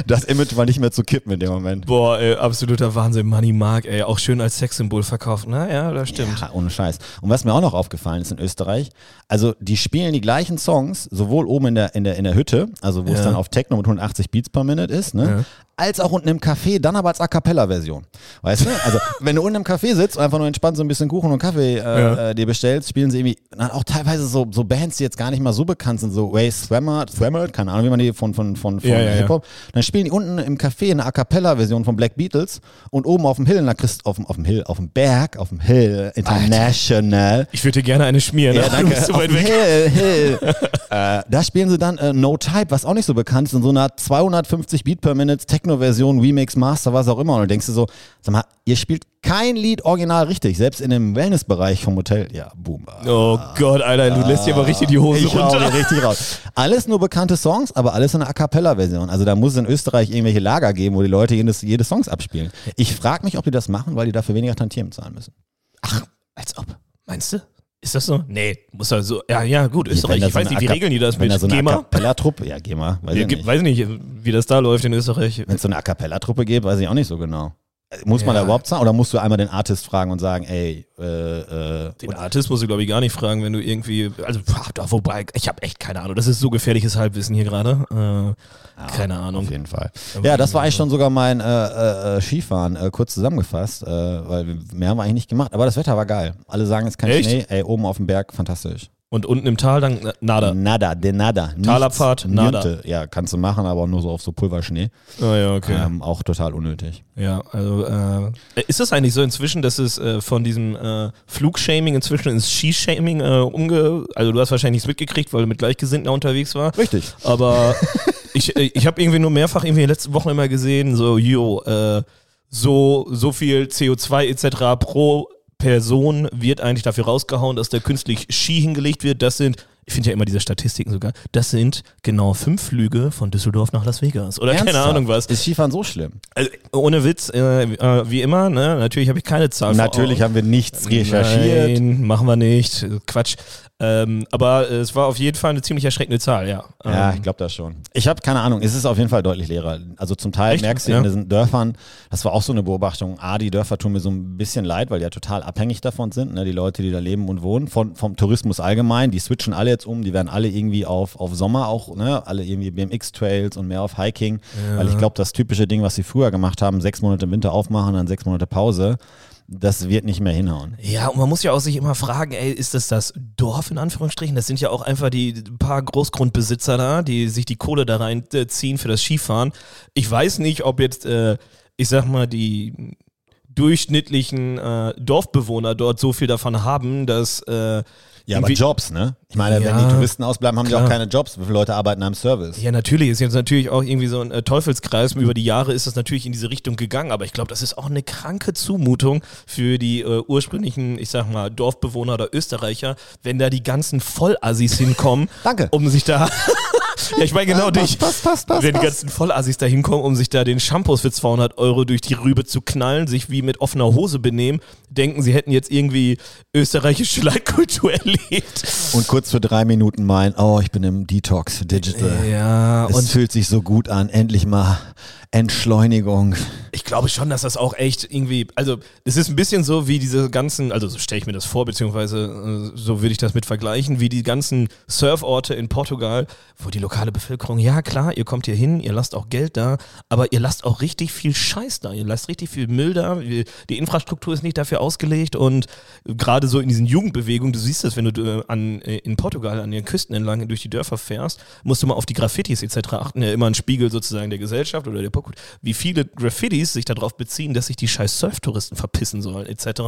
das Image war nicht mehr zu kippen in dem Moment. Boah, ey, absoluter Wahnsinn. Money Mark, ey, auch schön als Sexsymbol verkauft. Na ja, das stimmt. Ja, ohne Scheiß. Und was mir auch noch aufgefallen ist in Österreich, also die spielen die gleichen Songs, sowohl oben in der, in der, in der Hütte, also wo es Ja. dann auf Techno mit 180 Beats per Minute ist, ne? Als auch unten im Café, dann aber als A Cappella-Version. Weißt du? Also, wenn du unten im Café sitzt und einfach nur entspannt so ein bisschen Kuchen und Kaffee äh, Ja. äh, dir bestellst, spielen sie irgendwie dann auch teilweise so, so Bands, die jetzt gar nicht mal so bekannt sind, so Ray Swammer, Swammer, keine Ahnung, wie man die von, von, von, von Ja. Hip-Hop. Dann spielen die unten im Café eine A Cappella-Version von Black Beatles und oben auf dem Hill, in der Christ, auf, dem, auf dem Hill, auf dem Berg, auf dem Hill International. Ich würde dir gerne eine schmieren. Ja, aber danke. Du Auf weg. Hill, Hill. äh, da spielen sie dann äh, No Type, was auch nicht so bekannt ist, in so einer 250 Beat per Minute Techno-Version, Remix, Master, was auch immer. Und du denkst du so, sag mal, ihr spielt kein Lied original richtig, selbst in dem Wellnessbereich vom Hotel. Ja, boom. Oh Gott, Alter, du lässt hier aber richtig die Hose Ich runter. richtig raus. Alles nur bekannte Songs, aber alles in einer A Cappella-Version. Also da muss es in Österreich irgendwelche Lager geben, wo die Leute jedes, jede Songs abspielen. Ich frage mich, ob die das machen, weil die dafür weniger Tantiemen zahlen müssen. Ach, als ob. Meinst du? Ist das so? Nee, muss er so. Ja, ja, gut, Österreich. Ich weiß nicht, wie regeln die das mit da so GEMA? Cappella-Truppe, ja, GEMA, weiß ich nicht. weiß nicht, wie das da läuft in Österreich. Wenn es so eine A Cappella-Truppe gibt, weiß ich auch nicht so genau. Muss man Ja. da überhaupt zahlen oder musst du einmal den Artist fragen und sagen, ey, äh, äh, Den Artist musst du, glaube ich, gar nicht fragen, wenn du irgendwie. Also, pah, da, wobei, ich habe echt keine Ahnung. Das ist so gefährliches Halbwissen hier gerade. Äh, keine Ahnung. auf jeden Fall. Ja, das war eigentlich schon sogar mein äh, äh, äh, Skifahren, kurz zusammengefasst, weil mehr haben wir eigentlich nicht gemacht. Aber das Wetter war geil. Alle sagen, es ist kein Echt? Schnee. Ey, oben auf dem Berg, fantastisch. Und unten im Tal dann na- nada. Nada, de nada. Talabfahrt, nada. Niente. Ja, kannst du machen, aber nur so auf so Pulverschnee. Ah ja, okay. Ähm, auch total unnötig. Ja, also äh, ist das eigentlich so inzwischen, dass es äh, von diesem äh, Flugshaming inzwischen ins Skishaming äh, umge... Also du hast wahrscheinlich nichts mitgekriegt, weil du mit Gleichgesinnten unterwegs war. Richtig. Aber ich, äh, ich habe irgendwie nur mehrfach irgendwie in den letzten Wochen immer gesehen, so, jo, äh, so, so viel CO2 etc. pro Person wird eigentlich dafür rausgehauen, dass da künstlich Ski hingelegt wird. Das sind, ich finde ja immer diese Statistiken sogar, das sind genau fünf Flüge von Düsseldorf nach Las Vegas. Oder keine Ernsthaft? Ahnung was. Ist Skifahren so schlimm? Also, ohne Witz, äh, äh, wie immer, ne? natürlich habe ich keine Zahlen. Natürlich haben wir nichts recherchiert. Nein, machen wir nicht. Quatsch. Ähm, aber es war auf jeden Fall eine ziemlich erschreckende Zahl, ja. Ja, Ähm, ich glaube das schon. Ich habe keine Ahnung, es ist auf jeden Fall deutlich leerer. Also zum Teil Echt? merkst du Ja. in diesen Dörfern, das war auch so eine Beobachtung, A, die Dörfer tun mir so ein bisschen leid, weil die ja total abhängig davon sind, ne? die Leute, die da leben und wohnen, von, vom Tourismus allgemein, die switchen alle jetzt um, die werden alle irgendwie auf, auf Sommer auch, ne? alle irgendwie BMX-Trails und mehr auf Hiking, weil ich glaube, das typische Ding, was sie früher gemacht haben, sechs Monate im Winter aufmachen, dann sechs Monate Pause, das wird nicht mehr hinhauen. Ja, und man muss ja auch sich immer fragen, ey, ist das das Dorf in Anführungsstrichen? Das sind ja auch einfach die paar Großgrundbesitzer da, die sich die Kohle da reinziehen für das Skifahren. Ich weiß nicht, ob jetzt, äh, ich sag mal, die durchschnittlichen äh, Dorfbewohner dort so viel davon haben, dass äh, Ja, aber Jobs, ne? Ich meine, wenn Ja, die Touristen ausbleiben, haben die klar. auch keine Jobs. Wie viele Leute arbeiten am Service? Ja, natürlich. Ist jetzt natürlich auch irgendwie so ein äh, Teufelskreis. Über die Jahre ist das natürlich in diese Richtung gegangen. Aber ich glaube, das ist auch eine kranke Zumutung für die äh, ursprünglichen, ich sag mal, Dorfbewohner oder Österreicher, wenn da die ganzen Vollassis hinkommen, Danke. um sich da. Ja, ich meine genau dich. passt, passt, passt, wenn die ganzen Vollassis da hinkommen, um sich da den Shampoos für 200 Euro durch die Rübe zu knallen, sich wie mit offener Hose benehmen, denken, sie hätten jetzt irgendwie österreichische Leitkultur erlebt. Und kurz für drei Minuten meinen, oh, ich bin im Detox Digital. Ja, Es und fühlt sich so gut an, endlich mal Entschleunigung. Ich glaube schon, dass das auch echt irgendwie, also es ist ein bisschen so wie diese ganzen, also so stelle ich mir das vor, beziehungsweise äh, so würde ich das mit vergleichen, wie die ganzen Surforte in Portugal, wo die lokale Bevölkerung, ja klar, ihr kommt hier hin, ihr lasst auch Geld da, aber ihr lasst auch richtig viel Scheiß da, ihr lasst richtig viel Müll da, die Infrastruktur ist nicht dafür ausgelegt und gerade so in diesen Jugendbewegungen, du siehst das, wenn du äh, an, äh, in Portugal an den Küsten entlang durch die Dörfer fährst, musst du mal auf die Graffitis etc. achten, ja immer ein Spiegel sozusagen der Gesellschaft oder der Popkultur, wie viele Graffitis sich darauf beziehen, dass sich die scheiß Surftouristen verpissen sollen etc.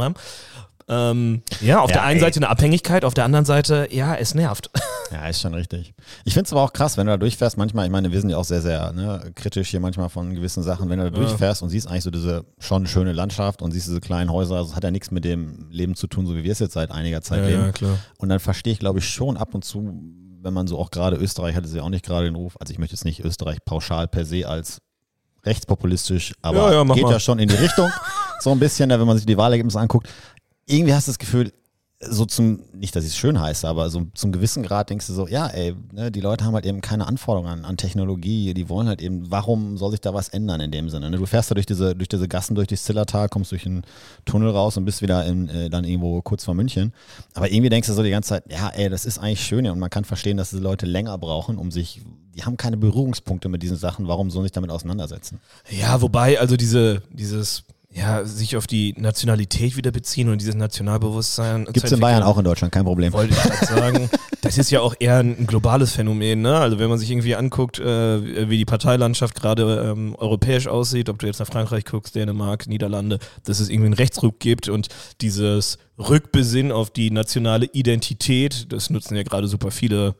Ähm, ja, auf Ja, der einen ey. Seite eine Abhängigkeit, auf der anderen Seite, ja, es nervt. Ja, ist schon richtig. Ich finde es aber auch krass, wenn du da durchfährst, manchmal, ich meine, wir sind ja auch sehr, sehr ne, kritisch hier manchmal von gewissen Sachen, wenn du da durchfährst und siehst eigentlich so diese schon schöne Landschaft und siehst diese kleinen Häuser, also es hat ja nichts mit dem Leben zu tun, so wie wir es jetzt seit einiger Zeit leben. klar. Und dann verstehe ich, glaube ich, schon ab und zu, wenn man so auch gerade Österreich hatte sie ja auch nicht gerade den Ruf, also ich möchte jetzt nicht Österreich pauschal per se als rechtspopulistisch, aber Ja, ja, geht mal. ja schon in die Richtung, so ein bisschen, ne, wenn man sich die Wahlergebnisse anguckt. Irgendwie hast du das Gefühl, so zum, nicht, dass ich es schön heiße, aber so zum gewissen Grad denkst du so, ja, ey, ne, die Leute haben halt eben keine Anforderungen an, an, Technologie, die wollen halt eben, warum soll sich da was ändern in dem Sinne? Ne? Du fährst da durch diese, durch diese Gassen, durch das Zillertal, kommst durch einen Tunnel raus und bist wieder in, äh, dann irgendwo kurz vor München. Aber irgendwie denkst du so die ganze Zeit, ja, ey, das ist eigentlich schön ja, und man kann verstehen, dass diese Leute länger brauchen, um sich, die haben keine Berührungspunkte mit diesen Sachen, warum sollen sich damit auseinandersetzen? Ja, wobei, also diese, dieses ja, sich auf die Nationalität wieder beziehen und dieses Nationalbewusstsein. Gibt es in Bayern auch in Deutschland, kein Problem. Wollte ich gerade sagen. das ist ja auch eher ein globales Phänomen. Ne? Also wenn man sich irgendwie anguckt, äh, wie die Parteilandschaft gerade ähm, europäisch aussieht, ob du jetzt nach Frankreich guckst, Dänemark, Niederlande, dass es irgendwie einen Rechtsruck gibt und dieses Rückbesinn auf die nationale Identität, das nutzen ja gerade super viele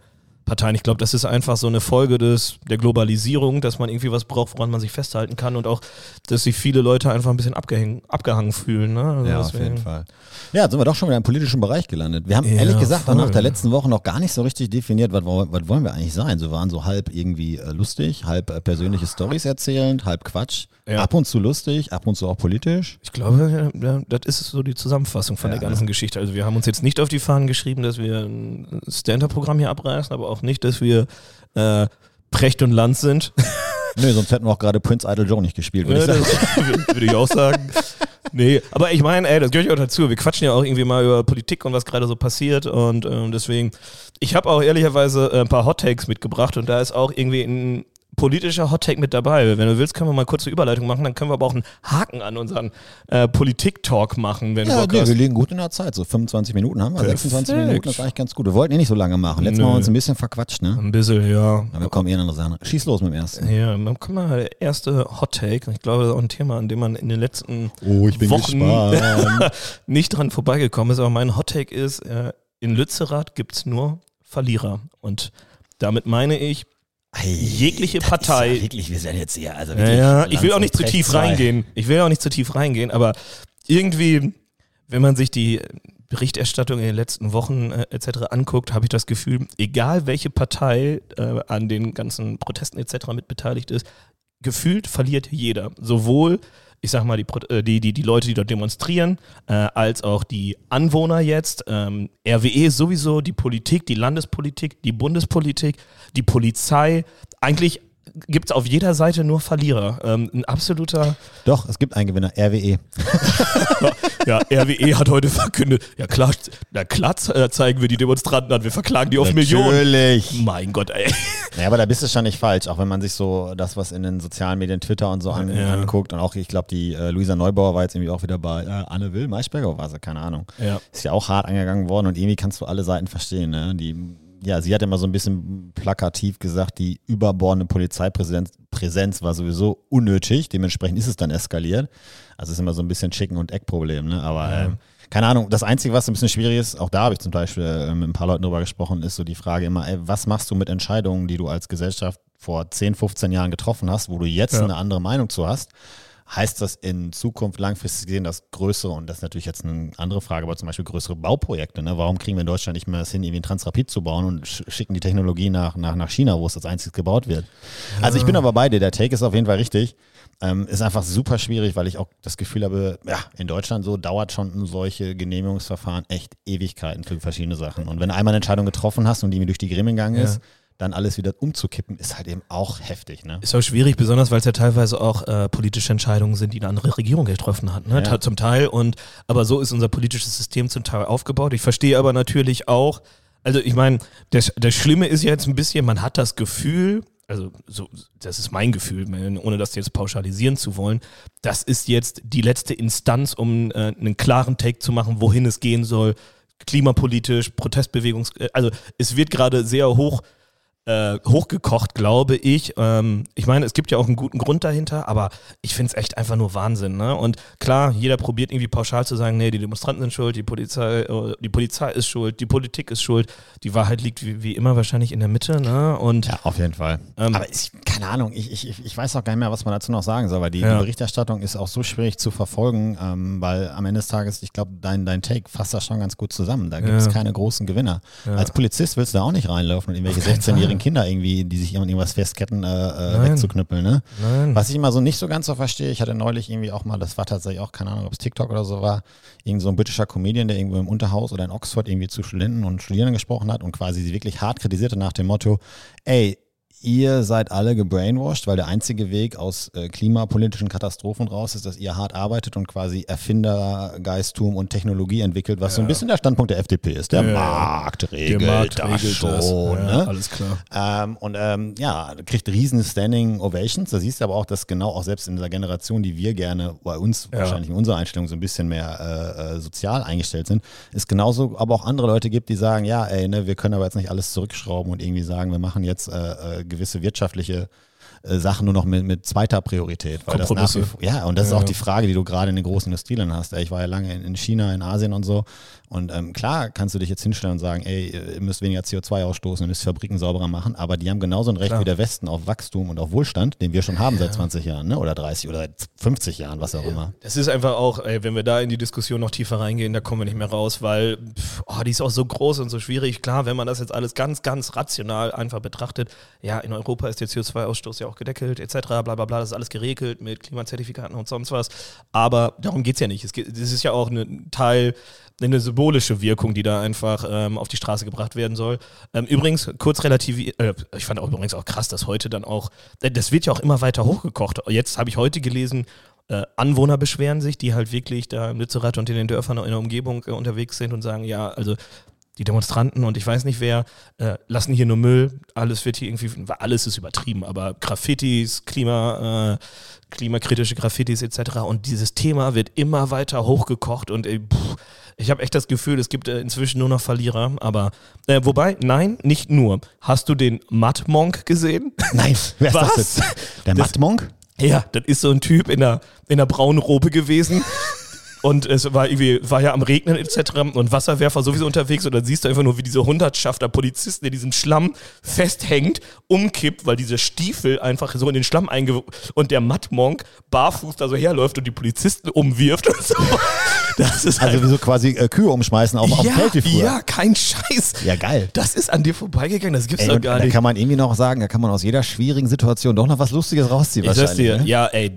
Parteien. Ich glaube, das ist einfach so eine Folge des, der Globalisierung, dass man irgendwie was braucht, woran man sich festhalten kann und auch, dass sich viele Leute einfach ein bisschen abgehäng, abgehangen fühlen. Ne? Also ja, auf jeden Fall. Ja, sind wir doch schon wieder im politischen Bereich gelandet. Wir haben ja, ehrlich gesagt voll. nach der letzten Woche noch gar nicht so richtig definiert, was, was wollen wir eigentlich sein. So waren so halb irgendwie äh, lustig, halb äh, persönliche Stories erzählend, halb Quatsch. Ja. Ab und zu lustig, ab und zu auch politisch. Ich glaube, ja, das ist so die Zusammenfassung von der ganzen Geschichte. Also wir haben uns jetzt nicht auf die Fahnen geschrieben, dass wir ein Stand-up-Programm hier abreißen, aber auch auch nicht, dass wir äh, Precht und Land sind. Nö, sonst hätten wir auch gerade Prince Idol Joe nicht gespielt, würde ja, ich sagen. Würde ich auch sagen. Nee, aber ich meine, ey, das gehört ja auch dazu. Wir quatschen ja auch irgendwie mal über Politik und was gerade so passiert und ähm, deswegen, ich habe auch ehrlicherweise ein paar Hot Takes mitgebracht und da ist auch irgendwie ein politischer Hottake mit dabei. Wenn du willst, können wir mal kurz eine Überleitung machen, dann können wir aber auch einen Haken an unseren äh, Politik-Talk machen, wenn ja, du nee, wir liegen gut in der Zeit. So 25 Minuten haben wir, Perfekt. 26 Minuten ist eigentlich ganz gut. Wir wollten eh nicht so lange machen. Letztes Mal haben wir uns ein bisschen verquatscht, ne? Ein bisschen, ja. Aber wir kommen eher in andere Sachen. Schieß los mit dem ersten. Ja, dann kommt mal der erste Hottake. Ich glaube, das ist auch ein Thema, an dem man in den letzten oh, Wochen nicht dran vorbeigekommen ist. Aber mein Hottake ist, äh, in Lützerath gibt es nur Verlierer. Und damit meine ich, Hey, jegliche Partei. Ja wirklich, wir sind jetzt hier. Also ja, ja. ich will auch nicht zu tief zwei. reingehen. Ich will auch nicht zu tief reingehen, aber irgendwie, wenn man sich die Berichterstattung in den letzten Wochen äh, etc. anguckt, habe ich das Gefühl, egal welche Partei äh, an den ganzen Protesten etc. mit beteiligt ist, gefühlt verliert jeder. Sowohl ich sag mal, die, äh, die, die, die Leute, die dort demonstrieren, äh, als auch die Anwohner jetzt, ähm, RWE sowieso, die Politik, die Landespolitik, die Bundespolitik, die Polizei, eigentlich gibt es auf jeder Seite nur Verlierer. Ähm, ein absoluter. Doch, es gibt einen Gewinner, RWE. ja, RWE hat heute verkündet, ja klar, na klar zeigen wir die Demonstranten an, wir verklagen die auf Natürlich. Millionen. Natürlich. Mein Gott, ey. Naja, aber da bist du schon nicht falsch, auch wenn man sich so das, was in den sozialen Medien, Twitter und so an, ja. anguckt und auch, ich glaube, die äh, Luisa Neubauer war jetzt irgendwie auch wieder bei äh, Anne Will, Maischberger war sie, keine Ahnung. Ja. Ist ja auch hart angegangen worden und irgendwie kannst du alle Seiten verstehen, ne? Die ja, sie hat immer so ein bisschen plakativ gesagt, die überbordene Polizeipräsenz Präsenz war sowieso unnötig, dementsprechend ist es dann eskaliert. Also es ist immer so ein bisschen Chicken- und Eckproblem, ne? Aber ja. ähm, keine Ahnung, das Einzige, was ein bisschen schwierig ist, auch da habe ich zum Beispiel äh, mit ein paar Leuten drüber gesprochen, ist so die Frage immer, ey, was machst du mit Entscheidungen, die du als Gesellschaft vor 10, 15 Jahren getroffen hast, wo du jetzt ja. eine andere Meinung zu hast? Heißt das in Zukunft langfristig gesehen, dass größere, und das ist natürlich jetzt eine andere Frage, aber zum Beispiel größere Bauprojekte, ne? warum kriegen wir in Deutschland nicht mehr das hin, irgendwie ein Transrapid zu bauen und schicken die Technologie nach, nach, nach China, wo es als einziges gebaut wird? Ja. Also ich bin aber bei dir, der Take ist auf jeden Fall richtig. Ähm, ist einfach super schwierig, weil ich auch das Gefühl habe, ja, in Deutschland so dauert schon solche Genehmigungsverfahren echt Ewigkeiten für verschiedene Sachen. Und wenn du einmal eine Entscheidung getroffen hast und die mir durch die Gremien gegangen ja. ist, dann alles wieder umzukippen, ist halt eben auch heftig. Ne? Ist auch schwierig, besonders weil es ja teilweise auch äh, politische Entscheidungen sind, die eine andere Regierung getroffen hat, ne? Ja. zum Teil. Und aber so ist unser politisches System zum Teil aufgebaut. Ich verstehe aber natürlich auch, also ich meine, das, das Schlimme ist jetzt ein bisschen, man hat das Gefühl, also so, das ist mein Gefühl, ohne das jetzt pauschalisieren zu wollen, das ist jetzt die letzte Instanz, um äh, einen klaren Take zu machen, wohin es gehen soll, klimapolitisch, Protestbewegungs, äh, also es wird gerade sehr hoch äh, hochgekocht, glaube ich. Ähm, ich meine, es gibt ja auch einen guten Grund dahinter, aber ich finde es echt einfach nur Wahnsinn. Ne? Und klar, jeder probiert irgendwie pauschal zu sagen, nee, die Demonstranten sind schuld, die Polizei, äh, die Polizei ist schuld, die Politik ist schuld. Die Wahrheit liegt wie, wie immer wahrscheinlich in der Mitte. Ne? Und, ja, auf jeden Fall. Ähm, aber ich, keine Ahnung, ich, ich, ich weiß auch gar nicht mehr, was man dazu noch sagen soll, weil die, ja. die Berichterstattung ist auch so schwierig zu verfolgen, ähm, weil am Ende des Tages, ich glaube, dein, dein Take fasst das schon ganz gut zusammen. Da gibt es ja. keine großen Gewinner. Ja. Als Polizist willst du da auch nicht reinlaufen und irgendwelche 16-jährigen Kinder irgendwie, die sich irgendwas festketten, äh, äh, Nein. wegzuknüppeln. Ne? Nein. Was ich immer so nicht so ganz so verstehe, ich hatte neulich irgendwie auch mal, das war tatsächlich auch, keine Ahnung, ob es TikTok oder so war, irgend so ein britischer Comedian, der irgendwo im Unterhaus oder in Oxford irgendwie zu Studenten und Studierenden gesprochen hat und quasi sie wirklich hart kritisierte nach dem Motto, ey, ihr seid alle gebrainwashed, weil der einzige Weg aus äh, klimapolitischen Katastrophen raus ist, dass ihr hart arbeitet und quasi Erfindergeistum und Technologie entwickelt, was so ein bisschen der Standpunkt der FDP ist. Der Ja, ja. Markt regelt Der Markt das regelt schon. das. Ja, ne? Alles klar. Ähm, und ähm, ja, kriegt riesen Standing Ovations. Da siehst du aber auch, dass genau auch selbst in dieser Generation, die wir gerne bei uns Ja. wahrscheinlich in unserer Einstellung so ein bisschen mehr äh, äh, sozial eingestellt sind, es genauso aber auch andere Leute gibt, die sagen, ja, ey, ne, wir können aber jetzt nicht alles zurückschrauben und irgendwie sagen, wir machen jetzt äh, äh, gewisse wirtschaftliche äh, Sachen nur noch mit, mit zweiter Priorität. Weil das nach wie ja, und das ist Ja. auch die Frage, die du gerade in den großen Industrieländern hast. Ich war ja lange in China, in Asien und so. Und ähm, klar kannst du dich jetzt hinstellen und sagen, ey, ihr müsst weniger CO2 ausstoßen, ihr müsst Fabriken sauberer machen, aber die haben genauso ein Recht Klar. wie der Westen auf Wachstum und auf Wohlstand, den wir schon haben seit 20 Jahren, ne? oder 30 oder seit 50 Jahren, was auch immer. Das ist einfach auch, ey, wenn wir da in die Diskussion noch tiefer reingehen, da kommen wir nicht mehr raus, weil pff, oh, die ist auch so groß und so schwierig. Klar, wenn man das jetzt alles ganz, ganz rational einfach betrachtet, ja, in Europa ist der CO2-Ausstoß ja auch gedeckelt, etc., bla bla bla, das ist alles geregelt mit Klimazertifikaten und sonst was. Aber darum geht es ja nicht. Es geht, das ist ja auch ein Teil, eine symbolische Wirkung, die da einfach ähm, auf die Straße gebracht werden soll. Ähm, übrigens, kurz relativ, äh, ich fand auch übrigens auch krass, dass heute dann auch, äh, das wird ja auch immer weiter hochgekocht. Jetzt habe ich heute gelesen, äh, Anwohner beschweren sich, die halt wirklich da im Lützerath und in den Dörfern in der Umgebung äh, unterwegs sind und sagen, ja, also die Demonstranten und ich weiß nicht wer, äh, lassen hier nur Müll, alles wird hier irgendwie, alles ist übertrieben, aber Graffitis, Klima, äh, klimakritische Graffitis etc. Und dieses Thema wird immer weiter hochgekocht und äh, pff, ich habe echt das Gefühl, es gibt äh, inzwischen nur noch Verlierer, aber äh, wobei, nein, nicht nur. Hast du den Matt Monk gesehen? Nein, wer ist Was? das jetzt? Der Das- Mattmonk? Ja, das ist so ein Typ in der, in der braunen Robe gewesen. Und es war irgendwie, war ja am Regnen etc. und Wasserwerfer sowieso unterwegs und dann siehst du einfach nur, wie diese Hundertschafter Polizisten in diesem Schlamm festhängt, umkippt, weil diese Stiefel einfach so in den Schlamm einge... und der Mattmonk barfuß da so herläuft und die Polizisten umwirft und so. Das ist Also wie so quasi äh, Kühe umschmeißen auf, auf dem ja, Feld wie früher. ja, kein Scheiß. Ja, geil. Das ist an dir vorbeigegangen, das gibt's Ey, doch gar da nicht. kann man irgendwie noch sagen, da kann man aus jeder schwierigen Situation doch noch was Lustiges rausziehen. Ich dir, wahrscheinlich, ne? ja, ey,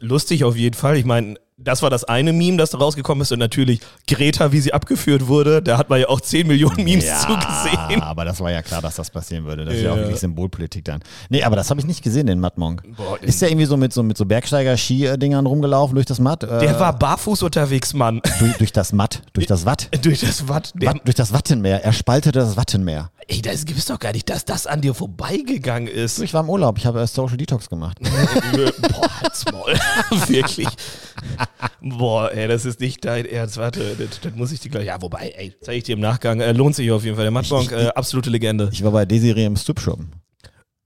lustig auf jeden Fall. Ich meine, das war das eine Meme, das da rausgekommen ist. Und natürlich Greta, wie sie abgeführt wurde. Da hat man ja auch 10 Millionen Memes ja, zugesehen. aber das war ja klar, dass das passieren würde. Das ist ja Ja. auch wirklich Symbolpolitik dann. Nee, aber das habe ich nicht gesehen, den Mattmonk. Ist der irgendwie so mit so, mit so Bergsteiger-Ski-Dingern rumgelaufen durch das Matt? Äh, Der war barfuß unterwegs, Mann. durch, durch das Matt, durch das Watt. Durch das Watt. Watt. Durch das Wattenmeer. Er spaltete das Wattenmeer. Ey, das gibt's doch gar nicht, dass das an dir vorbeigegangen ist. Ich war im Urlaub, ich habe äh, Social Detox gemacht. Boah, halt's Maul. Wirklich. Boah, ey, das ist nicht dein Ernst. Warte, das, das muss ich dir gleich. Ja, wobei, ey, zeige ich dir im Nachgang. Äh, lohnt sich auf jeden Fall. Der Mattbonk, äh, absolute Legende. Ich war bei Desiree im Strip-Shoppen.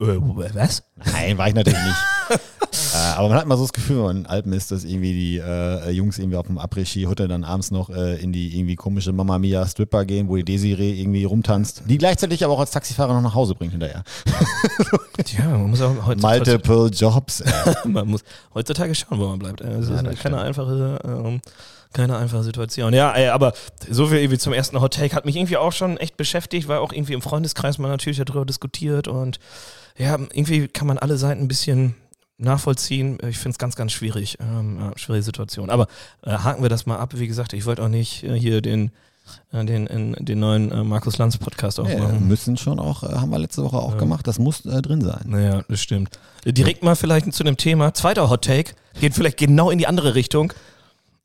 Äh, was? Nein, war ich natürlich nicht. äh, aber man hat mal so das Gefühl, wenn man in Alpen ist, dass irgendwie die äh, Jungs irgendwie auf dem Après-Ski-Hotel dann abends noch äh, in die irgendwie komische Mamma Mia Stripper gehen, wo die Desiree irgendwie rumtanzt. Die gleichzeitig aber auch als Taxifahrer noch nach Hause bringt hinterher. Tja, man muss auch heutzutage, Multiple Jobs. Man muss heutzutage schauen, wo man bleibt. Das Ja, ist das keine einfache, ähm, keine einfache Situation. Ja, ey, aber so viel irgendwie zum ersten Hot Take hat mich irgendwie auch schon echt beschäftigt, weil auch irgendwie im Freundeskreis man natürlich darüber diskutiert und ja, irgendwie kann man alle Seiten ein bisschen nachvollziehen. Ich finde es ganz, ganz schwierig. Ähm, ja, schwierige Situation. Aber äh, haken wir das mal ab. Wie gesagt, ich wollte auch nicht äh, hier den, äh, den, in, den neuen äh, Markus Lanz Podcast Nee, aufmachen. müssen schon auch, äh, haben wir letzte Woche auch gemacht, das muss äh, drin sein. Naja, das stimmt. Direkt mal vielleicht zu einem Thema. Zweiter Hot Take. Geht vielleicht genau in die andere Richtung.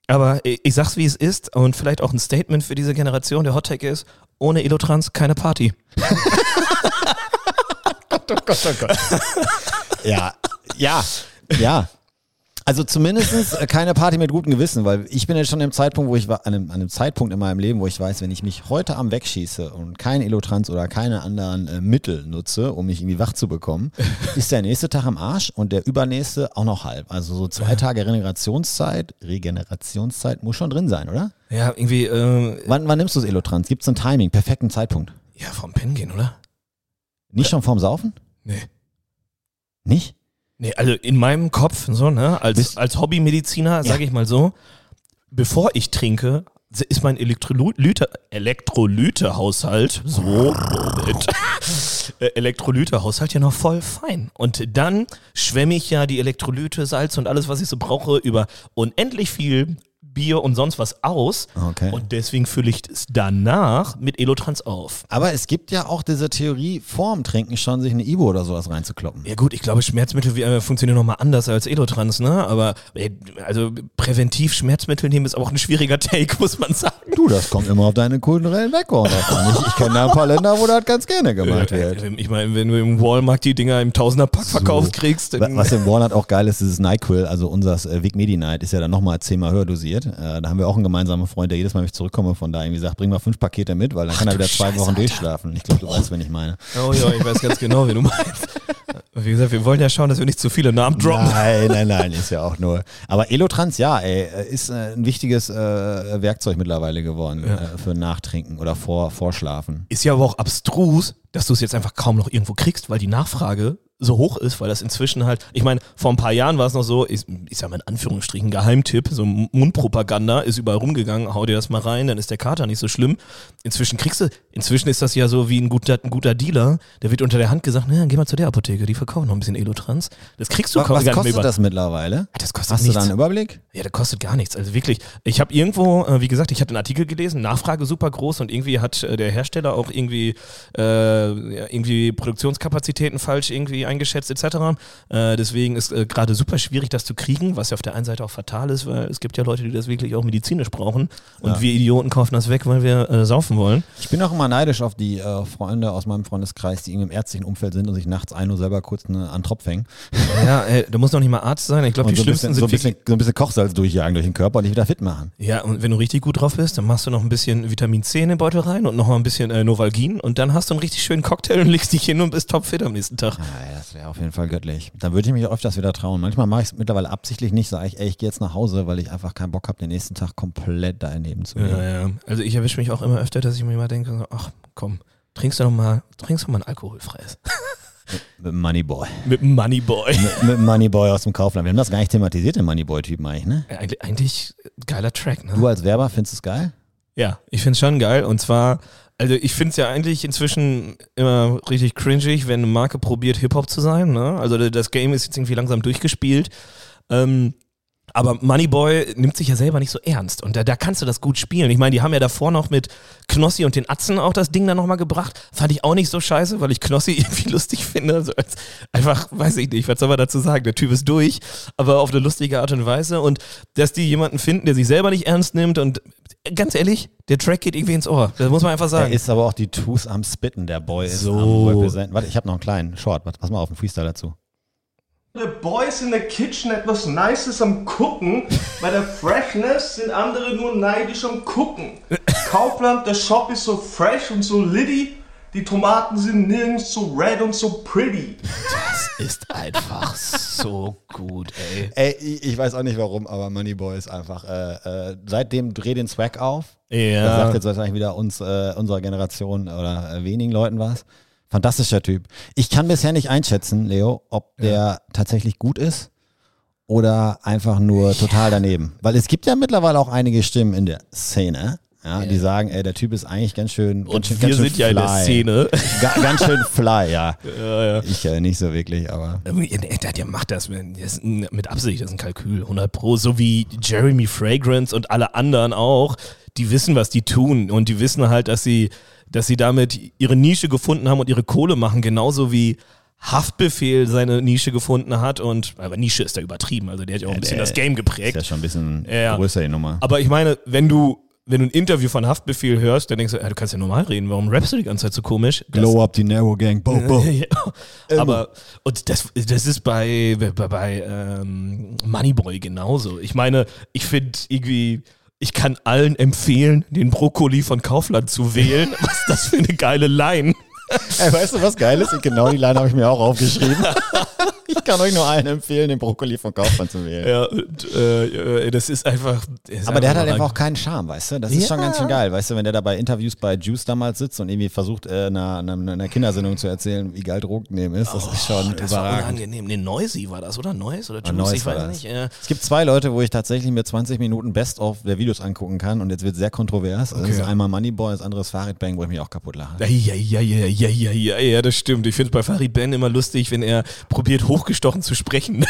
Aber ich ich sag's, wie es ist. Und vielleicht auch ein Statement für diese Generation. Der Hot Take ist, ohne Elotrans keine Party. Ja, ja, ja. Also zumindest äh, keine Party mit gutem Gewissen, weil ich bin jetzt schon im Zeitpunkt, wo ich war, an einem, an einem Zeitpunkt in meinem Leben, wo ich weiß, wenn ich mich heute am wegschieße und kein Elotrans oder keine anderen äh, Mittel nutze, um mich irgendwie wach zu bekommen, ist der nächste Tag am Arsch und der übernächste auch noch halb. Also so zwei Tage Regenerationszeit, Regenerationszeit muss schon drin sein, oder? Ja, irgendwie, äh, Wann, wann nimmst du das Elotrans? Gibt es ein Timing, perfekten Zeitpunkt? ja, vom Pennen gehen, oder? Nicht schon vorm Saufen? Nee. Nicht? Nee, also in meinem Kopf, so, ne, als, Bist- als Hobbymediziner, sage ich mal so, bevor ich trinke, ist mein Elektrolyte, Elektrolytehaushalt, so, Äh, Elektrolytehaushalt ja noch voll fein. Und dann schwemme ich ja die Elektrolyte, Salz und alles, was ich so brauche, über unendlich viel Bier und sonst was aus. Okay. Und deswegen fülle ich es danach mit Elotrans auf. Aber es gibt ja auch diese Theorie, vorm Trinken schon sich eine Ibo oder sowas reinzukloppen. Ja gut, ich glaube, Schmerzmittel äh, funktionieren nochmal anders als Elotrans, ne? Aber äh, also präventiv Schmerzmittel nehmen ist auch ein schwieriger Take, muss man sagen. Du, das kommt immer auf deine kulturellen Background an. Ich, ich kenne da ein paar Länder, wo das ganz gerne gemacht wird. Ich meine, wenn du im Walmart die Dinger im Tausender-Pack verkauft kriegst, Was im Walnut auch geil ist, ist das NyQuil, also unser äh, Vic Medi Night ist ja dann nochmal zehnmal höher dosiert. Äh, da haben wir auch einen gemeinsamen Freund, der jedes Mal, wenn ich zurückkomme, von da irgendwie sagt, bring mal fünf Pakete mit, weil dann kann er wieder zwei Scheiße, Wochen Alter. durchschlafen. Ich glaube, du weißt, wen ich meine. Oh ja, ich weiß ganz genau, wie du meinst. Wie gesagt, wir wollen ja schauen, dass wir nicht zu viele Namen droppen. Nein, nein, nein, ist ja auch nur. Aber Elotrans, ja, ey, ist äh, ein wichtiges äh, Werkzeug mittlerweile geworden äh, für Nachtrinken oder vor, Vorschlafen. Ist ja aber auch abstrus, dass du es jetzt einfach kaum noch irgendwo kriegst, weil die Nachfrage so hoch ist, weil das inzwischen halt, ich meine, vor ein paar Jahren war es noch so, ist, ist ja mal in Anführungsstrichen Geheimtipp, so Mundpropaganda ist überall rumgegangen, hau dir das mal rein, dann ist der Kater nicht so schlimm. Inzwischen kriegst du, inzwischen ist das ja so wie ein guter, ein guter Dealer, der wird unter der Hand gesagt, na, geh mal zu der Apotheke, die verkaufen noch ein bisschen Elotrans. Das kriegst du Was, kaum was gar nicht mehr kostet über- das mittlerweile? Das kostet Hast du nichts. da einen Überblick? Ja, der kostet gar nichts. Also wirklich, ich habe irgendwo, äh, wie gesagt, ich hatte einen Artikel gelesen, Nachfrage super groß und irgendwie hat äh, der Hersteller auch irgendwie, äh, irgendwie Produktionskapazitäten falsch irgendwie eingeschätzt etc. Äh, deswegen ist äh, gerade super schwierig, das zu kriegen, was ja auf der einen Seite auch fatal ist, weil es gibt ja Leute, die das wirklich auch medizinisch brauchen und Ja. wir Idioten kaufen das weg, weil wir äh, saufen wollen. Ich bin auch immer neidisch auf die äh, Freunde aus meinem Freundeskreis, die irgendwie im ärztlichen Umfeld sind und sich nachts ein Uhr selber kurz eine, einen Tropf hängen. Ja, ey, du musst noch nicht mal Arzt sein. Ich glaube, die so ein, schlimmsten bisschen, so, sind ein wirklich bisschen, so ein bisschen Kochsalz durchjagen durch den Körper und dich wieder fit machen. Ja, und wenn du richtig gut drauf bist, dann machst du noch ein bisschen Vitamin C in den Beutel rein und noch mal ein bisschen äh, Novalgin und dann hast du einen richtig schönen Cocktail und legst dich hin und bist topfit am nächsten Tag. Ja, das wäre auf jeden Fall göttlich. Dann würde ich mich öfters wieder trauen. Manchmal mache ich es mittlerweile absichtlich nicht, sage ich, ey, ich gehe jetzt nach Hause, weil ich einfach keinen Bock habe, den nächsten Tag komplett daneben zu leben. Ja, ja. Also ich erwische mich auch immer öfter, dass ich mir immer denke, ach komm, trinkst du doch mal, trinkst du mal ein alkoholfreies. Mit dem Moneyboy. Mit dem Moneyboy. mit, mit dem Moneyboy aus dem Kaufland. Wir haben das gar nicht thematisiert, den Moneyboy-Typen eigentlich, ne? Ja, Eigentlich, geiler Track, ne? Du als Werber findest es geil? Ja, ich find's schon geil. Und zwar, also ich find's ja eigentlich inzwischen immer richtig cringig, wenn eine Marke probiert, Hip-Hop zu sein. Ne? Also das Game ist jetzt irgendwie langsam durchgespielt. Ähm, aber Moneyboy nimmt sich ja selber nicht so ernst. Und da, da kannst du das gut spielen. Ich meine, die haben ja davor noch mit Knossi und den Atzen auch das Ding dann nochmal gebracht. Fand ich auch nicht so scheiße, weil ich Knossi irgendwie lustig finde. Also als, einfach, weiß ich nicht, was soll man dazu sagen? Der Typ ist durch, aber auf eine lustige Art und Weise. Und dass die jemanden finden, der sich selber nicht ernst nimmt und ganz ehrlich, der Track geht irgendwie ins Ohr. Das muss man einfach Er sagen. ist aber auch die Tooth am Spitten, der Boy ist So. am Representen. Warte, ich habe noch einen kleinen Short. Pass mal auf, einen Freestyle dazu. The Boys in the Kitchen etwas Nices am Gucken. Bei der Freshness sind andere nur neidisch am Gucken. Kaufland, der Shop ist so fresh und so litty. Die Tomaten sind nirgends so red und so pretty. Das ist einfach so gut, ey. Ey, ich, weiß auch nicht warum, aber Moneyboy ist einfach, äh, äh, seitdem Dreh den Swag auf. Das Ja. sagt jetzt wahrscheinlich wieder uns, äh, unserer Generation oder äh, wenigen Leuten was. Fantastischer Typ. Ich kann bisher nicht einschätzen, Leo, ob der tatsächlich gut ist oder einfach nur total daneben. Weil es gibt ja mittlerweile auch einige Stimmen in der Szene, ja, die sagen, ey, der Typ ist eigentlich ganz schön. ganz Und schön, wir ganz schön sind ja in der fly. Szene. Ga, ganz schön fly, ja. Ja, ja. Ich äh, nicht so wirklich, aber. Der, macht das mit, das mit Absicht, das ist ein Kalkül, 100 Pro, so wie Jeremy Fragrance und alle anderen auch, die wissen, was die tun und die wissen halt, dass sie, dass sie damit ihre Nische gefunden haben und ihre Kohle machen, genauso wie Haftbefehl seine Nische gefunden hat und, aber Nische ist da übertrieben, also der hat ja auch ein bisschen der- das Game Ist geprägt. ja schon ein bisschen Ja. größer, die Nummer. Aber ich meine, wenn du, wenn du ein Interview von Haftbefehl hörst, dann denkst du, ja, du kannst ja normal reden, warum rappst du die ganze Zeit so komisch? Das- Glow up die Narrow Gang, bo, bo. ja. Aber und das, das ist bei, bei, bei ähm, Moneyboy genauso. Ich meine, ich finde irgendwie, ich kann allen empfehlen, den Brokkoli von Kaufland zu wählen. Was ist das für eine geile Line? Ey, weißt du, was geil ist? Genau die Line habe ich mir auch aufgeschrieben. Ich kann euch nur allen empfehlen, den Brokkoli von Kaufmann zu wählen. Ja, und, äh, äh, das ist einfach. ist Aber der hat halt einfach auch keinen Charme, weißt du? Das ist Ja. schon ganz schön geil, weißt du, wenn der da bei Interviews bei Juice damals sitzt und irgendwie versucht, äh, einer, einer, Kindersendung zu erzählen, wie geil Drogen nehmen ist. Das ist schon Oh, Das war überragend. unangenehm. Nee, Noisy war das, oder? Noise oder Ah, Juice? Neues ich war weiß das. nicht. Äh, Es gibt zwei Leute, wo ich tatsächlich mir 20 Minuten Best-of der Videos angucken kann und jetzt wird sehr kontrovers. Das Okay. ist einmal Moneyboy, das andere ist Farid Bang, wo ich mich auch kaputt lache. Ja, ja, ja, ja, ja, ja, ja, ja, das stimmt. Ich finde es bei Farid Ben immer lustig, wenn er probiert, hochgestochen zu sprechen.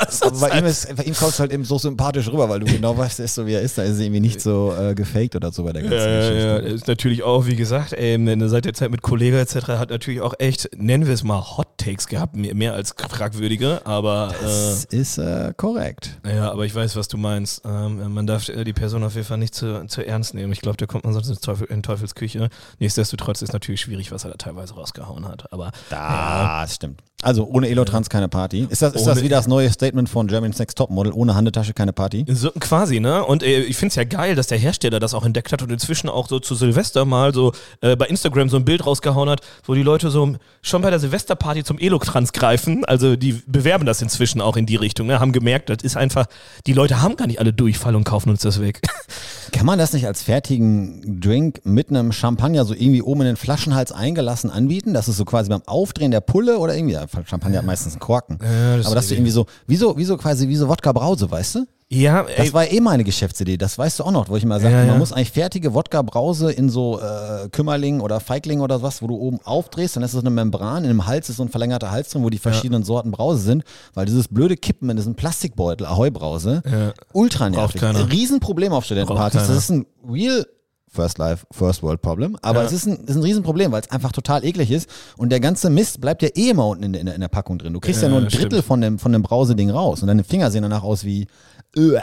Das Aber bei ihm, ist, bei ihm kommt es halt eben so sympathisch rüber, weil du genau weißt, er ist so wie er ist. Da ist er irgendwie nicht so äh, gefaked oder so bei der ganzen Ja, ja, Geschichte. ja, ist natürlich auch, wie gesagt, ey, seit der Zeit mit Kollege etc. hat natürlich auch echt, nennen wir es mal Hot Takes gehabt, mehr, als fragwürdige, aber Das ist äh, korrekt. äh, ja, aber ich weiß, was du meinst. Ähm, man darf äh, die Person auf jeden Fall nicht zu, zu ernst nehmen. Ich glaube, da kommt man sonst in, Teufel, in Teufelsküche. Nichtsdestotrotz ist natürlich schwierig, was er da teilweise rausgehauen hat. Aber Das stimmt. Also ohne Elotrans keine Party. Ist das, ist das wieder das neue Statement von German Next Topmodel? Ohne Handetasche keine Party? So, quasi, ne? Und äh, ich finde es ja geil, dass der Hersteller das auch entdeckt hat und inzwischen auch so zu Silvester mal so äh, bei Instagram so ein Bild rausgehauen hat, wo die Leute so schon bei der Silvesterparty zum Elotrans greifen. Also die bewerben das inzwischen auch in die Richtung, ne? Haben gemerkt, das ist einfach, die Leute haben gar nicht alle Durchfall und kaufen uns das weg. Kann man das nicht als fertigen Drink mit einem Champagner so irgendwie oben in den Flaschenhals eingelassen anbieten? Das ist so quasi beim Aufdrehen der Pulle oder irgendwie, Champagner hat meistens einen Korken. Ja, das Aber dass ist du irgendwie so, wie so, wie so quasi wie so Wodka Brause, weißt du? ja, Das ey, war eh meine Geschäftsidee, das weißt du auch noch, wo ich mal sagte, Ja, ja. man muss eigentlich fertige Wodka-Brause in so äh, Kümmerling oder Feigling oder was, wo du oben aufdrehst, dann ist das eine Membran, in dem Hals ist so ein verlängerter Hals drin, wo die verschiedenen Sorten Brause sind, weil dieses blöde Kippen in diesem Plastikbeutel, Ahoi-Brause, ultra nervig. Riesenproblem auf Studentenpartys, das ist ein real First Life, First World Problem. Aber Ja. es ist ein, ist ein Riesenproblem, weil es einfach total eklig ist. Und der ganze Mist bleibt ja eh immer unten in der, in in der Packung drin. Du kriegst ja, Ja, nur ein das Drittel stimmt. von dem, von dem Brauseding raus. Und deine Finger sehen danach aus wie. Uah.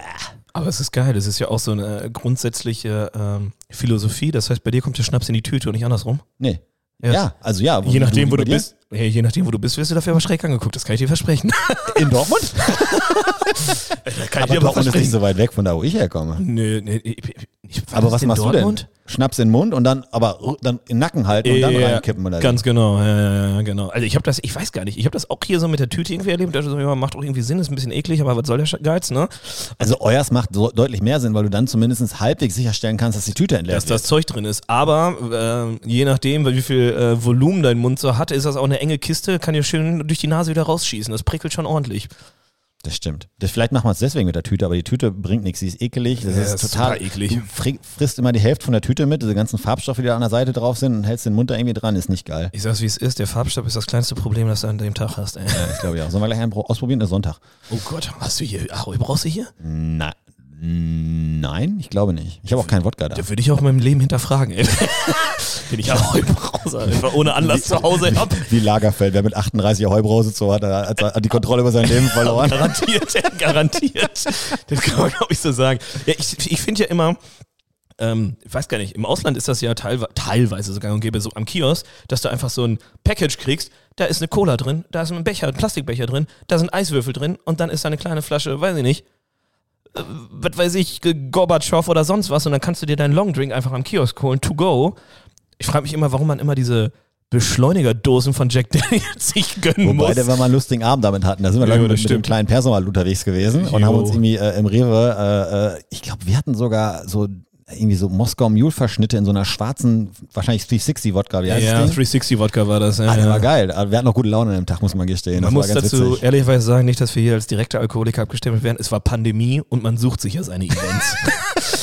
aber es ist geil. Das ist ja auch so eine grundsätzliche ähm, Philosophie. Das heißt, bei dir kommt der Schnaps in die Tüte und nicht andersrum. Nee. Ja. Ja, also ja. Je nachdem, wo bei du dir? bist. Ja, je nachdem, wo du bist, wirst du dafür aber schräg angeguckt. Das kann ich dir versprechen. In Dortmund? da kann Aber Dortmund ist nicht so weit weg von da, wo ich herkomme. Nee, nee, ich, Aber das was machst Dortmund? du denn? Schnaps in den Mund und dann aber dann in den Nacken halten und dann Ja, reinkippen oder wie? Ganz genau, ja, ja, ja, genau. Also ich habe das, ich weiß gar nicht, ich habe das auch hier so mit der Tüte irgendwie erlebt. Also, ja, macht auch irgendwie Sinn, ist ein bisschen eklig, aber was soll der Geiz, ne? Also euers macht so deutlich mehr Sinn, weil du dann zumindest halbwegs sicherstellen kannst, dass die Tüte entleert Dass das Zeug drin ist. Aber äh, je nachdem, wie viel äh, Volumen dein Mund so hat, ist das auch eine enge Kiste, kann dir schön durch die Nase wieder rausschießen. Das prickelt schon ordentlich. Das stimmt. Das, vielleicht machen wir es deswegen mit der Tüte, aber die Tüte bringt nichts. Sie ist ekelig. Das Ja, ist ist total super eklig. Du fri- frisst immer die Hälfte von der Tüte mit, diese ganzen Farbstoffe, die da an der Seite drauf sind und hältst den Mund da irgendwie dran, ist nicht geil. Ich sag's wie es ist, der Farbstoff ist das kleinste Problem, das du an dem Tag hast. Ey. Ja, ich glaube ja. Sollen wir gleich einen pro- ausprobieren? Das ist Sonntag. Oh Gott, hast du hier, Ahoi brauchst du hier? Na, nein, ich glaube nicht. Ich habe auch keinen Wodka da. Da würde ich auch in meinem Leben hinterfragen, ey. Den ich Ahoi brause, einfach ohne Anlass zu Hause hab. Wie Lagerfeld, wer mit 38 Heubrause so hat, hat, hat die Kontrolle über sein Leben verloren. Garantiert, garantiert. Das kann man, glaube ich, so sagen. Ja, ich ich finde ja immer, ähm, ich weiß gar nicht, im Ausland ist das ja teilwe teilweise sogar und gäbe so am Kiosk, dass du einfach so ein Package kriegst, da ist eine Cola drin, da ist ein Becher, ein Plastikbecher drin, da sind Eiswürfel drin und dann ist da eine kleine Flasche, weiß ich nicht, was weiß ich, Gorbatschow oder sonst was und dann kannst du dir deinen Longdrink einfach am Kiosk holen, to go. Ich frage mich immer, warum man immer diese Beschleunigerdosen von Jack Daniels sich gönnen Wobei, muss. der wir mal einen lustigen Abend damit hatten. Da sind wir Ja, mit, mit dem kleinen Personal unterwegs gewesen und Jo. haben uns irgendwie äh, im Rewe, äh, äh, ich glaube, wir hatten sogar so irgendwie so Moskau Mule Verschnitte in so einer schwarzen, wahrscheinlich 360 Wodka, wie heißt ja, Ding? 360 Wodka war das. Ja, Ah, der ja. war geil. Wir hatten noch gute Laune an dem Tag, muss man gestehen. Man das muss war dazu witzig. ehrlicherweise sagen, nicht, dass wir hier als direkte Alkoholiker abgestempelt werden. Es war Pandemie und man sucht sich ja seine Events.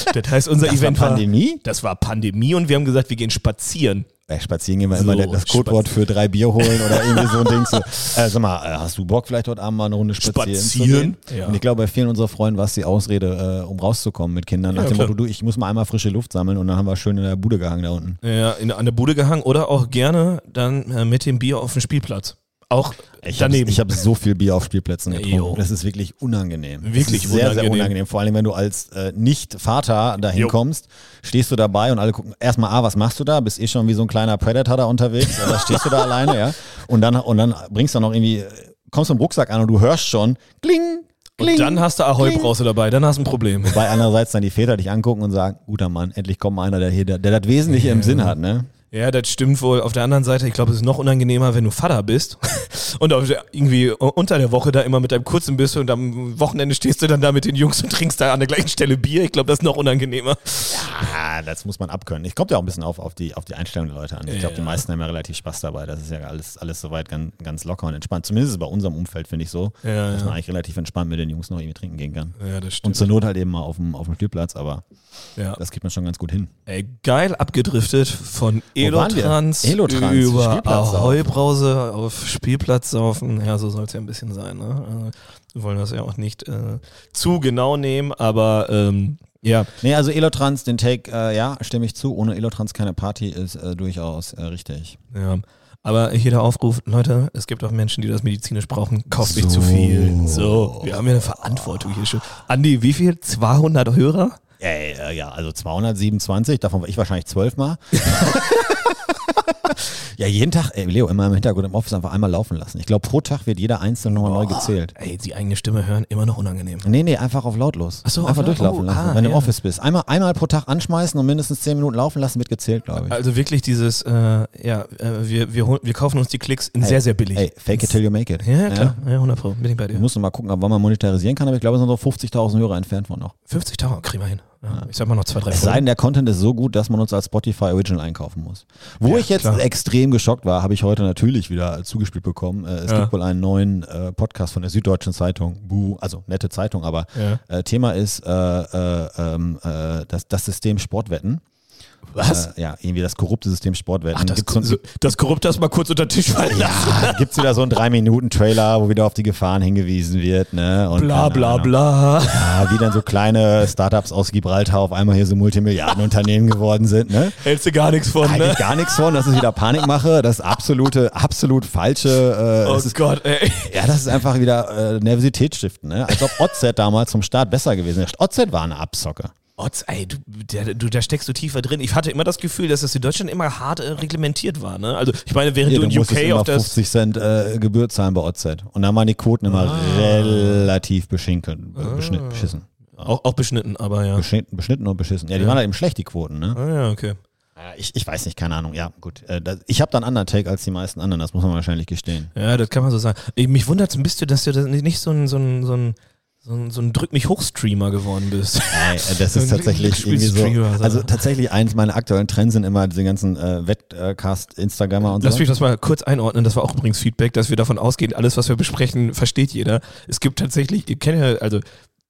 das heißt, unser Das war Event war Pandemie? Das war Pandemie und wir haben gesagt, wir gehen spazieren. Bei Spazieren gehen wir So, immer das Codewort für drei Bier holen oder irgendwie so ein Ding. So. Äh, sag mal, äh, hast du Bock vielleicht heute Abend mal eine Runde spazieren? Spazieren? Ja. Und ich glaube, bei vielen unserer Freunde war es die Ausrede, äh, um rauszukommen mit Kindern. Nach Ja, dem klar. Motto, du, ich muss mal einmal frische Luft sammeln und dann haben wir schön in der Bude gehangen da unten. Ja, in, an der Bude gehangen oder auch gerne dann äh, mit dem Bier auf dem Spielplatz. Auch Ich habe daneben. hab so viel Bier auf Spielplätzen getrunken. Das ist wirklich unangenehm. Wirklich das ist sehr, sehr unangenehm. unangenehm. Vor allem, wenn du als äh, Nicht-Vater dahin Jo. kommst, stehst du dabei und alle gucken, erstmal, ah, was machst du da? Bist eh schon wie so ein kleiner Predator da unterwegs, oder stehst du da alleine, ja? Und dann, und dann bringst du noch irgendwie, äh, kommst mit dem Rucksack an und du hörst schon, kling, kling. und dann hast du Ahoi kling. Brause dabei, dann hast du ein Problem. Wobei andererseits dann die Väter dich angucken und sagen, guter Mann, endlich kommt mal einer, der hier, der, der das Wesentliche im Sinn hat, ne? Ja, das stimmt wohl. Auf der anderen Seite, ich glaube, es ist noch unangenehmer, wenn du Vater bist und irgendwie unter der Woche da immer mit deinem Kurzen bist und am Wochenende stehst du dann da mit den Jungs und trinkst da an der gleichen Stelle Bier. Ich glaube, das ist noch unangenehmer. Ja, das muss man abkönnen. Ich kommt ja auch ein bisschen auf, auf, die, auf die Einstellung der Leute an. Ich glaube, die Ja. meisten haben ja relativ Spaß dabei. Das ist ja alles, alles soweit ganz, ganz locker und entspannt. Zumindest ist es bei unserem Umfeld, finde ich so, Ja, dass ja. man eigentlich relativ entspannt mit den Jungs noch irgendwie trinken gehen kann. Ja, das Und stimmt. zur Not halt eben mal auf dem, auf dem Spielplatz, aber ja. das kriegt man schon ganz gut hin. Ey, geil abgedriftet von? Elotrans, Elotrans, über. Ahoi-Brause auf Spielplatz saufen. Ja, so soll es ja ein bisschen sein. Ne? Also, wir wollen das ja auch nicht äh, zu genau nehmen, aber ähm, ja, Nee, also Elotrans, den Take, äh, ja, stimme ich zu. Ohne Elotrans keine Party ist äh, durchaus äh, richtig. ja. Aber hier der Aufruf, Leute, es gibt auch Menschen, die das medizinisch brauchen. Kauft nicht So. zu viel. So, wir haben ja eine Verantwortung hier schon. Andi, wie viel? 200 Hörer? Ey, äh, ja, also 227, davon war ich wahrscheinlich zwölfmal. ja, jeden Tag, ey, Leo, immer im Hintergrund im Office einfach einmal laufen lassen. Ich glaube, pro Tag wird jeder einzelne nochmal neu gezählt. Ey, die eigene Stimme hören, immer noch unangenehm. Nee, nee, einfach auf lautlos. Ach so, auf einfach laut- durchlaufen oh, lassen, ah, wenn du im ja. Office bist. Einmal, einmal pro Tag anschmeißen und mindestens 10 Minuten laufen lassen, wird gezählt, glaube ich. Also wirklich dieses, äh, ja, äh, wir, wir, hol- wir kaufen uns die Klicks in sehr, sehr billig. Ey, fake it till you make it. Ja, klar. Ja, 100 Pro. Bin ich bei dir. musst noch mal gucken, ab wann man monetarisieren kann, aber ich glaube, es sind so 50.000 Hörer entfernt von noch. 50.000 kriegen wir hin. Ja, Ich sag mal noch zwei, drei Es sei denn, der Content ist so gut, dass man uns als Spotify Original einkaufen muss. Wo Ja, ich jetzt klar. extrem geschockt war, habe ich heute natürlich wieder zugespielt bekommen. Äh, es Ja. gibt wohl einen neuen äh, Podcast von der Süddeutschen Zeitung. Buh, also nette Zeitung, aber äh, Thema ist äh, äh, ähm, äh, das, das System Sportwetten. Was? Äh, ja, irgendwie das korrupte System Sportwetten. Ach, das, Gibt's so, das Korrupte hast mal kurz unter den Tisch fallen lassen. ja, gibt's wieder so einen 3-Minuten-Trailer, wo wieder auf die Gefahren hingewiesen wird. Ne? Und Bla bla Ahnung. bla. Ja, wie dann so kleine Startups aus Gibraltar auf einmal hier so Multimilliardenunternehmen geworden sind. Ne? Hältst du gar nichts von, ne? Eigentlich gar nichts von, das ist wieder Panikmache, das ist absolute, absolut falsche. Äh, Oh ist, Gott, ey. ja, das ist einfach wieder äh, Nervosität stiften, ne? Als ob OZ damals zum Start besser gewesen wäre. OZ war eine Abzocke. Otz, ey, du, der, du, da steckst du tiefer drin. Ich hatte immer das Gefühl, dass das in Deutschland immer hart äh, reglementiert war. Ne? Also ich meine, während Hier, du in UK immer auf das 50 Cent äh, Gebühr zahlen bei OZ. Und da waren die Quoten immer Ah. relativ beschinken, äh, beschnitten, beschissen. auch, auch beschnitten, aber ja. Beschnitten, beschnitten und beschissen. Ja, die Ja. waren halt eben schlecht, die Quoten, ne? Ah, ja, okay. Ja, Ich, ich weiß nicht, keine Ahnung. Ja, gut. Äh, ich habe da einen anderen Take als die meisten anderen, das muss man wahrscheinlich gestehen. Ja, das kann man so sagen. Ey, Mich wundert es ein bisschen, dass du das nicht so ein, so ein, so ein, so ein, so ein Drück mich hoch Streamer geworden bist. Ey, äh, das ist tatsächlich irgendwie so. Also tatsächlich eins meiner aktuellen Trends sind immer diese ganzen äh, Wettcast-Instagrammer und Lass so. mich das mal kurz einordnen. Das war auch übrigens Feedback, dass wir davon ausgehen, alles, was wir besprechen, versteht jeder. Es gibt tatsächlich, ihr kennt ja, also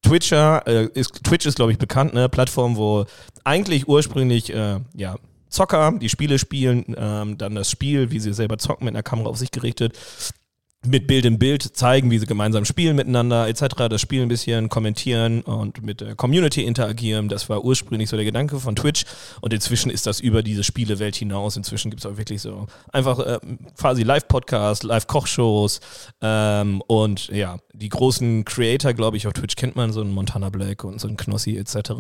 Twitcher, äh, ist, Twitch ist, glaube ich, bekannt, ne? Plattform, wo eigentlich ursprünglich, äh, ja, Zocker, die Spiele spielen, ähm, dann das Spiel, wie sie selber zocken, mit einer Kamera auf sich gerichtet, mit Bild in Bild zeigen, wie sie gemeinsam spielen miteinander, etc. Das Spiel ein bisschen kommentieren und mit der Community interagieren. Das war ursprünglich so der Gedanke von Twitch. Und inzwischen ist das über diese Spielewelt hinaus. Inzwischen gibt es auch wirklich so einfach äh, quasi Live-Podcasts, Live-Kochshows ähm, und ja, die großen Creator, glaube ich, auf Twitch kennt man, so einen Montana Black und so einen Knossi etc.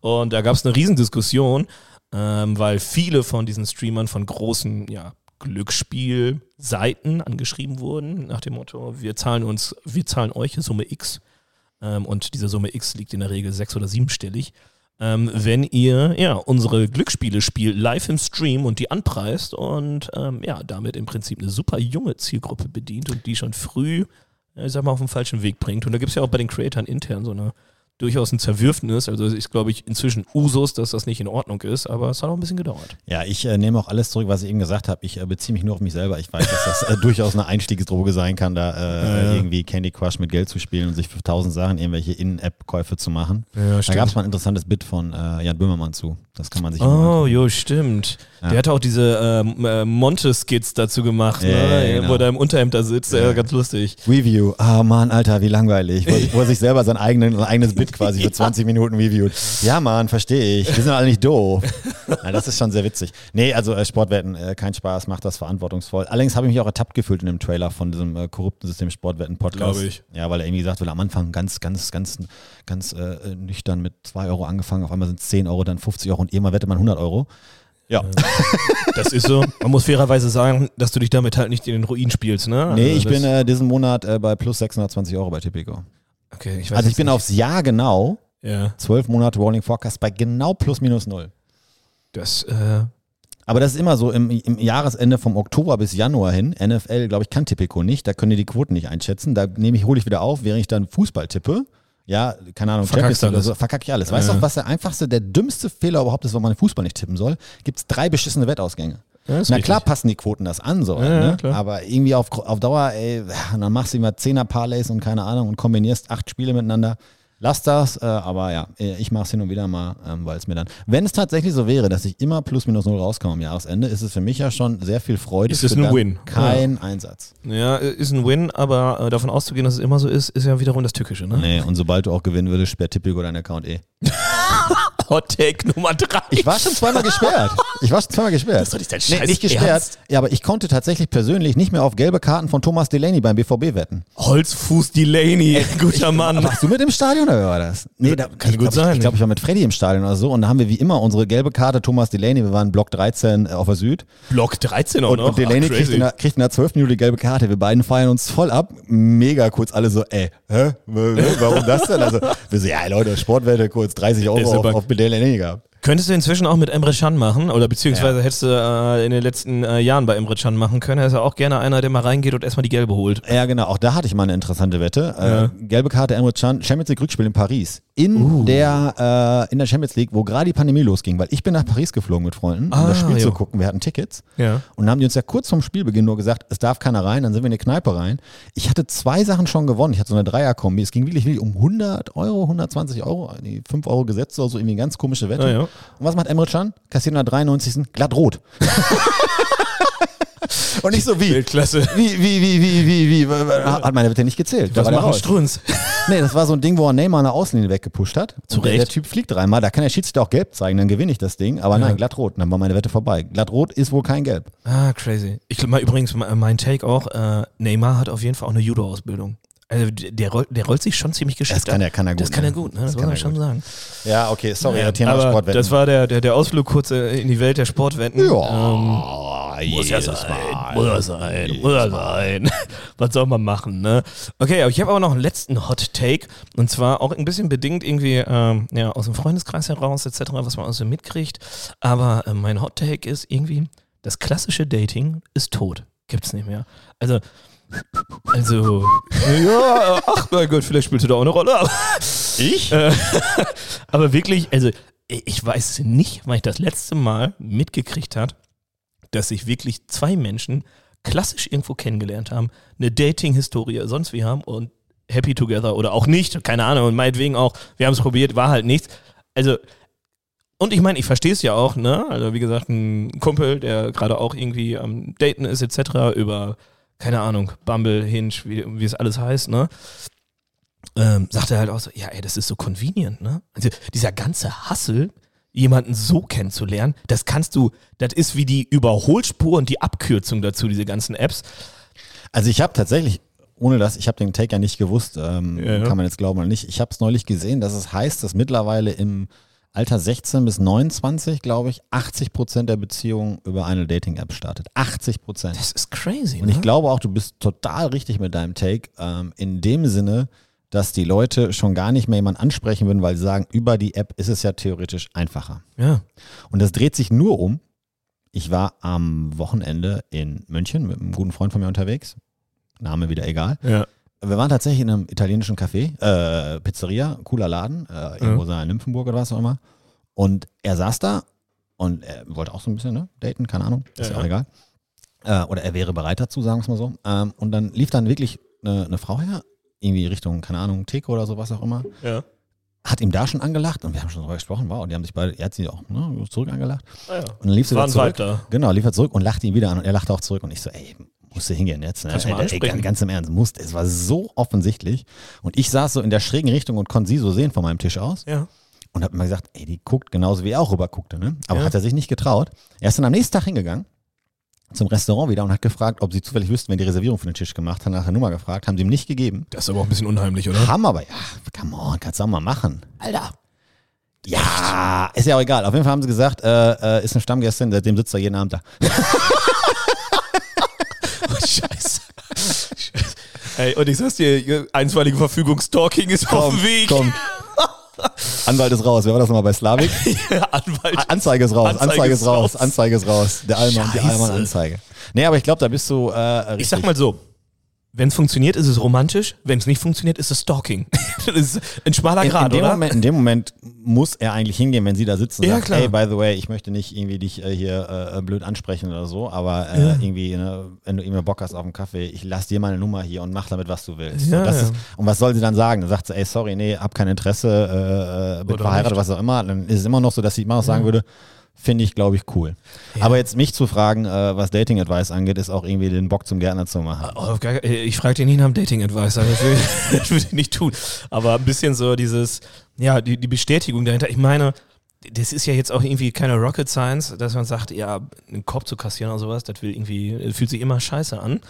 Und da gab es eine Riesendiskussion, ähm, weil viele von diesen Streamern von großen, ja, Glücksspielseiten angeschrieben wurden, nach dem Motto, wir zahlen uns, wir zahlen euch Summe X. Ähm, und diese Summe X liegt in der Regel sechs- oder siebenstellig. Ähm, wenn ihr ja unsere Glücksspiele spielt live im Stream und die anpreist und ähm, ja damit im Prinzip eine super junge Zielgruppe bedient und die schon früh, ich sag mal, auf den falschen Weg bringt. Und da gibt es ja auch bei den Creatoren intern so eine durchaus ein Zerwürfnis. Also es ist, glaube ich, inzwischen Usus, dass das nicht in Ordnung ist, aber es hat auch ein bisschen gedauert. Ja, ich äh, nehme auch alles zurück, was ich eben gesagt habe. Ich äh, beziehe mich nur auf mich selber. Ich weiß, dass das äh, durchaus eine Einstiegsdroge sein kann, da äh, Ja, irgendwie Candy Crush mit Geld zu spielen und sich für tausend Sachen irgendwelche In-App-Käufe zu machen. Ja, Da gab es mal ein interessantes Bit von äh, Jan Böhmermann zu. Das kann man sich Oh, jo, stimmt. Ja. Der hat auch diese ähm, äh, Monte-Skits dazu gemacht, ne? genau. wo er im Unterhemd da sitzt. Ganz lustig. Review. Ah, Mann, Alter, wie langweilig. Wo, wo er sich selber sein, eigenen, sein eigenes Bit quasi für 20 Minuten reviewt. Ja, Mann, verstehe ich. Wir sind alle nicht doof. Ja, das ist schon sehr witzig. Nee, also äh, Sportwetten, äh, kein Spaß, macht das verantwortungsvoll. Allerdings habe ich mich auch ertappt gefühlt in dem Trailer von diesem äh, korrupten System Sportwetten-Podcast. Glaube ich. Ja, weil er irgendwie gesagt wird, am Anfang ganz, ganz, ganz, ganz äh, nüchtern mit 2 Euro angefangen, auf einmal sind es 10 Euro, dann 50 Euro und irgendwann wettet man 100 Euro. Ja. Das ist so. Man muss fairerweise sagen, dass du dich damit halt nicht in den Ruin spielst, ne? Nee, Also ich bin äh, diesen Monat äh, bei plus 620 Euro bei Tipico. Okay, ich weiß Also ich bin nicht. aufs Jahr genau Ja, zwölf Monate Rolling Forecast bei genau plus minus null. das, äh, Aber das ist immer so im, im Jahresende vom Oktober bis Januar hin. NFL, glaube ich, kann Tipico nicht. Da können die die Quoten nicht einschätzen. Da nehme ich, hole ich wieder auf, während ich dann Fußball tippe. Ja, keine Ahnung, Champions League oder so, verkack ich alles. Weißt du, auch, was der einfachste, der dümmste Fehler überhaupt ist, wenn man Fußball nicht tippen soll? Gibt es drei beschissene Wettausgänge. Ja, Na richtig. klar passen die Quoten das an, so. Ja, ja, ne? Aber irgendwie auf, auf Dauer, ey, ja, dann machst du immer Zehner-Parlays und keine Ahnung und kombinierst acht Spiele miteinander. Lass das, äh, aber ja, äh, ich mache es hin und wieder mal, ähm, weil es mir dann. Wenn es tatsächlich so wäre, dass ich immer plus minus null rauskomme am Jahresende, ist es für mich ja schon sehr viel Freude. Ist es ein Win. Kein Einsatz. Ja, ist ein Win, aber äh, davon auszugehen, dass es immer so ist, ist ja wiederum das Tückische, ne? Nee, und sobald du auch gewinnen würdest, sperrt Tipico deinen Account eh. Hot Take Nummer drei. Ich war schon zweimal gesperrt. Ich war schon zweimal gesperrt. Das ist doch nicht dein nee, Scheiß nicht gesperrt. Ernst? Ja, aber ich konnte tatsächlich persönlich nicht mehr auf gelbe Karten von Thomas Delaney beim BVB wetten. Holzfuß Delaney, guter Mann. Warst du mit im Stadion oder war das? Nee, da, Kann ich gut glaub, sein. Ich, ich glaube, ich war mit Freddy im Stadion oder so und da haben wir wie immer unsere gelbe Karte Thomas Delaney. Wir waren Block 13 auf der Süd Block 13 auch und, noch. und Delaney Ach, kriegt in, der, kriegt in der 12 Minute die gelbe Karte. Wir beiden feiern uns voll ab. Mega kurz alle so, ey, hä? Warum das denn? Also, wir so, ja Leute, Sportwette kurz 30 Ist Euro auf, auf Dele Nee'ga Könntest du inzwischen auch mit Emre Can machen oder beziehungsweise hättest du äh, in den letzten äh, Jahren bei Emre Can machen können. Er ist ja auch gerne einer, der mal reingeht und erstmal die gelbe holt. Ja, genau. Auch da hatte ich mal eine interessante Wette. Äh, gelbe Karte Emre Can, Champions League Rückspiel in Paris. In, Uh. der, äh, in der Champions League, wo gerade die Pandemie losging, weil ich bin nach Paris geflogen mit Freunden, um Ah, das Spiel jo. zu gucken. Wir hatten Tickets. Ja. Und dann haben die uns ja kurz vorm Spielbeginn nur gesagt, es darf keiner rein, dann sind wir in die Kneipe rein. Ich hatte zwei Sachen schon gewonnen. Ich hatte so eine Dreierkombi. Es ging wirklich, wirklich um 100 Euro, 120 Euro, die 5 Euro gesetzt oder so, irgendwie eine ganz komische Wette. Ja. Und was macht Emre Can? Kassiert in der 93. glatt rot. Und nicht so wie. Weltklasse. Wie, wie, wie, wie, wie, wie, hat meine Wette nicht gezählt. Da Was raus. Strunz? Nee, das war so ein Ding, wo er Neymar eine Außenlinie weggepusht hat. Zu Recht. der Typ fliegt dreimal, da kann der Schiedsrichter auch gelb zeigen, dann gewinne ich das Ding. Aber nein, glatt rot. Dann war meine Wette vorbei. Glatt rot ist wohl kein Gelb. Ah, crazy. Ich glaube mal übrigens, me- mein Take auch, äh, Neymar hat auf jeden Fall auch eine Judo-Ausbildung. Also der rollt, der rollt sich schon ziemlich geschickt Das kann er- kann er gut, Das kann er ne? gut, ne? Das Das, muss kann man schon gut. sagen. Ja, okay, sorry, Ja, Thema aber Sportwetten. Das war der, der, der Ausflug kurz äh, in die Welt der Sportwetten. ja, Ähm, muss ja sein, Mal. muss ja sein, muss ja sein. Was soll man machen, ne? Okay, aber ich habe aber noch einen letzten Hot Take und zwar auch ein bisschen bedingt irgendwie ähm, ja, aus dem Freundeskreis heraus etc., was man also mitkriegt. Aber äh, mein Hot Take ist irgendwie, das klassische Dating ist tot. Gibt's nicht mehr. Also, also, ja, ach mein Gott, vielleicht spielst du da auch eine Rolle. Ich? äh, aber wirklich, also ich weiß nicht, wann ich das letzte Mal mitgekriegt habe, dass sich wirklich zwei Menschen klassisch irgendwo kennengelernt haben, eine Dating-Historie sonst wie haben und happy together oder auch nicht, keine Ahnung, und meinetwegen auch, wir haben es probiert, war halt nichts. Also, und ich meine, ich verstehe es ja auch, ne? Also, wie gesagt, ein Kumpel, der gerade auch irgendwie am Daten ist, etc., über, keine Ahnung, Bumble, Hinge, wie, wie es alles heißt, ne? ähm, sagt er halt auch so, ja, ey, das ist so convenient, ne? Also dieser ganze Hassel, jemanden so kennenzulernen, das kannst du, das ist wie die Überholspur und die Abkürzung dazu, diese ganzen Apps. Also ich habe tatsächlich, ohne das, ich habe den Take ja nicht gewusst, ähm, Ja, ja. kann man jetzt glauben oder nicht. Ich habe es neulich gesehen, dass es heißt, dass mittlerweile im Alter 16 bis 29, glaube ich, 80 Prozent der Beziehungen über eine Dating-App startet. 80 Prozent. Das ist crazy, Und ne? ich glaube auch, du bist total richtig mit deinem Take, ähm, in dem Sinne, dass die Leute schon gar nicht mehr jemanden ansprechen würden, weil sie sagen, über die App ist es ja theoretisch einfacher. ja. Und das dreht sich nur um. Ich war am Wochenende in München mit einem guten Freund von mir unterwegs. Name wieder egal. Ja. Wir waren tatsächlich in einem italienischen Café, äh, Pizzeria, cooler Laden, äh, irgendwo so in Nymphenburg oder was auch immer. Und er saß da und er wollte auch so ein bisschen ne, daten, keine Ahnung, ist Ja, ja auch egal. Äh, oder er wäre bereit dazu, sagen wir es mal so. Ähm, und dann lief dann wirklich eine, eine Frau her, irgendwie Richtung, keine Ahnung, Theke oder so, was auch immer. Ja. Hat ihm da schon angelacht und wir haben schon darüber gesprochen, wow, und die haben sich beide, er hat sie auch ne, zurück angelacht. Ah, ja. Und dann lief sie War da zurück. Da. Genau, lief er zurück und lachte ihn wieder an und er lachte auch zurück und ich so, ey, musst du hingehen jetzt. Ne? Ey, ey, ganz, ganz im Ernst, musst. Es war so offensichtlich und ich saß so in der schrägen Richtung und konnte sie so sehen von meinem Tisch aus Ja. und habe immer gesagt, ey, die guckt genauso wie er auch rüber guckte, ne? Aber Ja. hat er sich nicht getraut. Er ist dann am nächsten Tag hingegangen zum Restaurant wieder und hat gefragt, ob sie zufällig wüssten, wer die Reservierung für den Tisch gemacht hat, nach der Nummer gefragt, haben sie ihm nicht gegeben. Das ist aber auch ein bisschen unheimlich, oder? Haben aber, ja, come on, kannst du auch mal machen. Alter. Ja, ist ja auch egal. Auf jeden Fall haben sie gesagt, äh, äh, ist eine Stammgästin, seitdem sitzt er jeden Abend da. Oh, Scheiße. Scheiße. Ey, und ich sag's dir, einstweilige Verfügung Stalking ist auf dem Weg. Komm. Anwalt ist raus. Wer war das nochmal bei Slavik? Anwalt. Anzeige ist raus, Anzeige Anzeige, ist raus. Anzeige ist raus. Der Allmann, die. Allmann-Anzeige. Nee, aber ich glaube, da bist du äh, richtig. Ich sag mal so, wenn es funktioniert, ist es romantisch. Wenn es nicht funktioniert, ist es Stalking. das ist ein schmaler in, in, Grad, dem oder? Moment, in dem Moment muss er eigentlich hingehen, wenn sie da sitzt und Ja, sagt, klar. hey, by the way, ich möchte nicht irgendwie dich äh, hier äh, blöd ansprechen oder so, aber äh, irgendwie, ne, wenn du irgendwie Bock hast auf einen Kaffee, ich lass dir meine Nummer hier und mach damit, was du willst. Ja, und, ja. Ist, und was soll sie dann sagen? Dann sagt sie, ey, sorry, nee, hab kein Interesse, äh, bin Oder verheiratet, nicht. was auch immer. Dann ist es immer noch so, dass sie immer noch sagen würde, finde ich, glaube ich, cool. Aber jetzt mich zu fragen, äh, was Dating-Advice angeht, ist auch irgendwie den Bock zum Gärtner zu machen. Auf gar- ich frage dich nicht nach dem Dating-Advice, das will, das will ich nicht tun. Aber ein bisschen so dieses, ja, die, die Bestätigung dahinter. Ich meine, das ist ja jetzt auch irgendwie keine Rocket Science, dass man sagt, ja, einen Korb zu kassieren oder sowas, das will irgendwie, das fühlt sich immer scheiße an.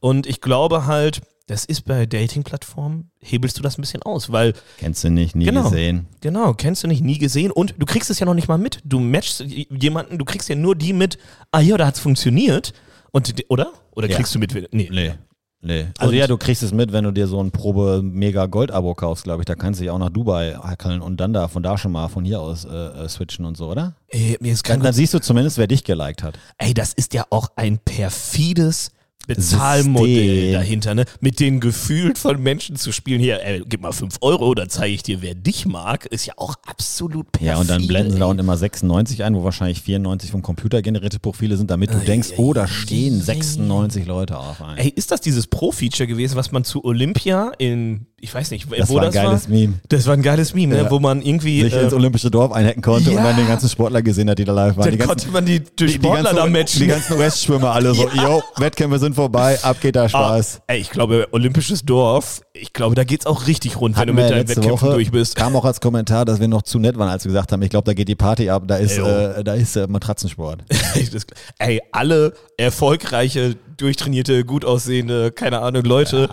Und ich glaube halt, das ist bei Dating-Plattformen, hebelst du das ein bisschen aus, weil Kennst du nicht, nie Genau. gesehen. Genau, kennst du nicht, nie gesehen und du kriegst es ja noch nicht mal mit. Du matchst jemanden, du kriegst ja nur die mit, ah ja, da hat's funktioniert. Und, oder? Oder Ja. kriegst du mit? Nee. Nee. Nee. Also Und- ja, du kriegst es mit, wenn du dir so ein Probe-Mega-Gold-Abo kaufst, glaube ich. Da kannst du dich auch nach Dubai hackeln und dann da von da schon mal von hier aus äh, äh, switchen und so, oder? Ey, mir ist Dann, dann siehst du zumindest, wer dich geliked hat. Ey, das ist ja auch ein perfides Bezahlmodell System. dahinter, ne? Mit den Gefühlen von Menschen zu spielen. Hier, ey, gib mal 5 Euro, dann zeige ich dir, wer dich mag. Ist ja auch absolut perfide. Ja, und dann blenden sie da unten immer 96 ein, wo wahrscheinlich 94 vom Computer generierte Profile sind, damit du denkst, oh, da stehen 96 Leute auf ein. Ey, ist das dieses Pro-Feature gewesen, was man zu Olympia in, ich weiß nicht, Das wo war ein das geiles war? Meme. Das war ein geiles Meme, ne? Ja. wo man irgendwie. Sich äh, ins olympische Dorf einhacken konnte ja. und dann den ganzen Sportler gesehen hat, die da live waren. dann Die ganzen, konnte man die, die die, die, Sportler da ganzen, matchen. die ganzen US-Schwimmer alle so, yo, Wettkämpfe sind vorbei, ab geht der Ah, Spaß. ey, ich glaube, Olympisches Dorf, ich glaube, da geht's auch richtig rund, wenn du Hatten mit deinen Wettkämpfen Woche, durch bist. Kam auch als Kommentar, dass wir noch zu nett waren, als wir gesagt haben, ich glaube, da geht die Party ab, da ist, oh. äh, da ist äh, Matratzensport. Das- Ey, alle erfolgreiche, durchtrainierte, gut aussehende, keine Ahnung, Leute.